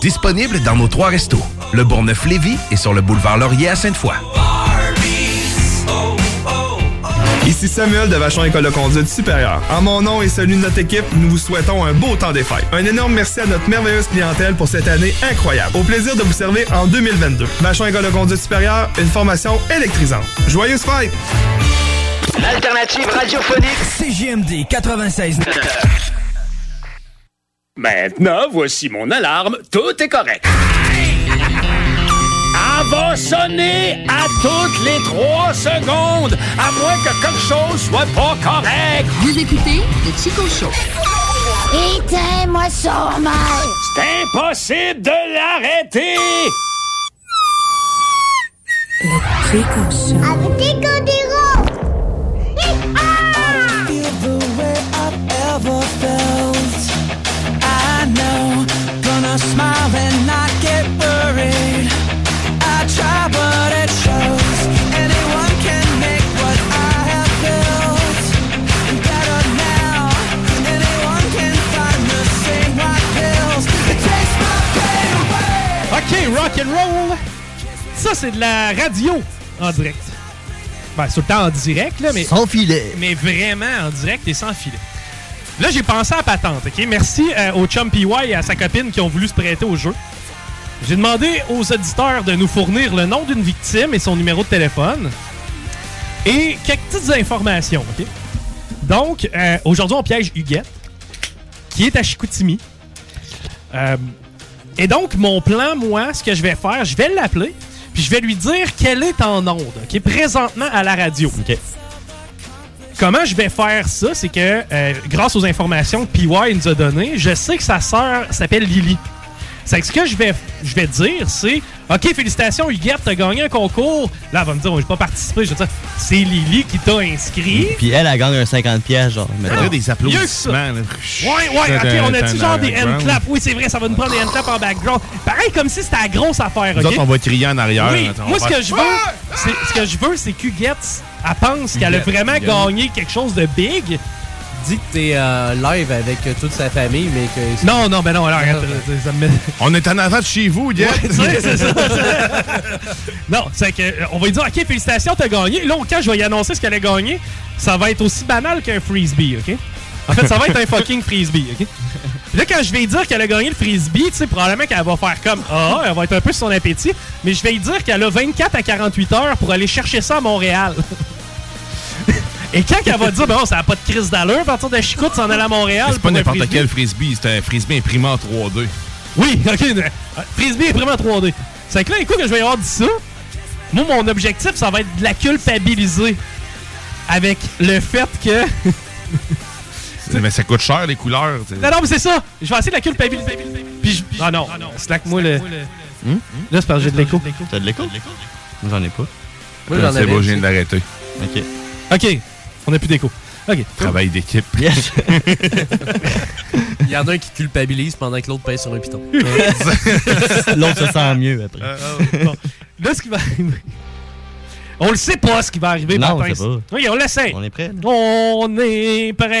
Speaker 9: Disponible dans nos trois restos. Le Bourgneuf-Lévis et sur le boulevard Laurier à Sainte-Foy.
Speaker 43: Ici Samuel de Vachon École de conduite supérieure. En mon nom et celui de notre équipe, nous vous souhaitons un beau temps des fêtes. Un énorme merci à notre merveilleuse clientèle pour cette année incroyable. Au plaisir de vous servir en 2022. Vachon École de conduite supérieure, une formation électrisante. Joyeuses fêtes!
Speaker 28: L'alternative radiophonique CGMD 96.
Speaker 44: Maintenant, voici mon alarme. Tout est correct. Elle va sonner à toutes les trois secondes, à moins que quelque chose soit pas correct.
Speaker 19: Vous écoutez le Chico Show.
Speaker 45: Éteins-moi ça, mal.
Speaker 44: C'est impossible de l'arrêter.
Speaker 27: Le Chico Show.
Speaker 45: Avec des condéraux.
Speaker 46: I know, gonna smile and not get worried. I try, but it shows. Anyone can make what I have built better now. Anyone can find the same white pills. It takes my pain away.
Speaker 1: OK, rock and roll. Ça, c'est de la radio en direct. Ben, c'est tout le temps en direct, là, mais.
Speaker 2: Sans filet.
Speaker 1: Mais vraiment en direct et sans filet. Là, j'ai pensé à patente, OK? Merci euh, au chum PY et à sa copine qui ont voulu se prêter au jeu. J'ai demandé aux auditeurs de nous fournir le nom d'une victime et son numéro de téléphone. Et quelques petites informations, OK? Donc, euh, aujourd'hui, on piège Huguette, qui est à Chicoutimi. Euh, et donc, mon plan, moi, ce que je vais faire, je vais l'appeler, puis je vais lui dire qu'elle est en onde, OK? Présentement à la radio. OK? Comment je vais faire ça, c'est que euh, grâce aux informations que PY nous a données, je sais que sa sœur s'appelle Lily. C'est que ce que je vais, je vais dire, c'est OK, félicitations, Huguette, t'as gagné un concours. Là, elle va me dire, oh, j'ai pas participé. Je vais dire, c'est Lily qui t'a inscrit.
Speaker 3: Puis elle, elle gagne un 50 pièces, genre. mettons.
Speaker 1: des applaudissements. Ouais, ouais, ok, on a-tu genre des hand claps? Oui, c'est vrai, ça va nous prendre des hand claps en background. Pareil, comme si c'était la grosse affaire,
Speaker 7: Nous
Speaker 1: ok?
Speaker 7: autres, on va crier en arrière.
Speaker 1: Oui, moi, ce que je veux, c'est, ce que je veux, c'est qu'Huguette, elle pense qu'elle a vraiment gagné quelque chose de big.
Speaker 2: Dis que t'es euh, live avec euh, toute sa famille, mais que.
Speaker 1: Non, non, ben non, alors, arrête, ça me met- (laughs)
Speaker 7: On est en avant de chez vous.
Speaker 1: Ouais, tu sais, c'est ça. (laughs) non, c'est que euh, on va lui dire OK, félicitations, t'as gagné. Là, quand je vais y annoncer ce qu'elle a gagné, ça va être aussi banal qu'un frisbee, OK? En fait, ça va être un (laughs) fucking frisbee, OK? Puis là, quand je vais dire qu'elle a gagné le frisbee, tu sais, probablement qu'elle va faire comme Ah, (laughs) elle va être un peu sur son appétit, mais je vais dire qu'elle a 24 à 48 heures pour aller chercher ça à Montréal. (laughs) Et quand elle va dire, ben non, ça n'a pas de crise d'allure, à partir de Chicoute, s'en aller à Montréal.
Speaker 7: C'est pas n'importe quel frisbee, c'est un frisbee imprimé en 3D.
Speaker 1: Oui, (laughs) ok. euh, Frisbee est vraiment 3D. C'est que là, écoute, que je vais y avoir dit ça. Moi, mon objectif, ça va être de la culpabiliser. Avec le fait que.
Speaker 7: Mais ça coûte cher, les couleurs.
Speaker 1: non, non, mais c'est ça. Je vais essayer de la culpabiliser. Puis je. Ah non, slack-moi le.
Speaker 3: Hmm?
Speaker 1: Là, c'est parce que j'ai de l'écho.
Speaker 3: T'as de l'écho? Moi, j'en ai pas.
Speaker 1: Moi, j'en
Speaker 7: C'est
Speaker 1: avais.
Speaker 7: beau, je viens de l'arrêter.
Speaker 3: OK.
Speaker 1: Ok, on n'a plus d'écho. Ok.
Speaker 7: Travail d'équipe.
Speaker 3: Yes. (laughs)
Speaker 2: Il y en a un qui culpabilise pendant que l'autre pèse sur un piton. (laughs)
Speaker 3: L'autre se sent mieux après.
Speaker 1: Bon. Là, ce qui va arriver. On le sait pas ce qui va arriver,
Speaker 3: Non, on
Speaker 1: Martin.
Speaker 3: sait pas.
Speaker 1: Oui, on l'essaie.
Speaker 3: On est prêt?
Speaker 1: On est prêt.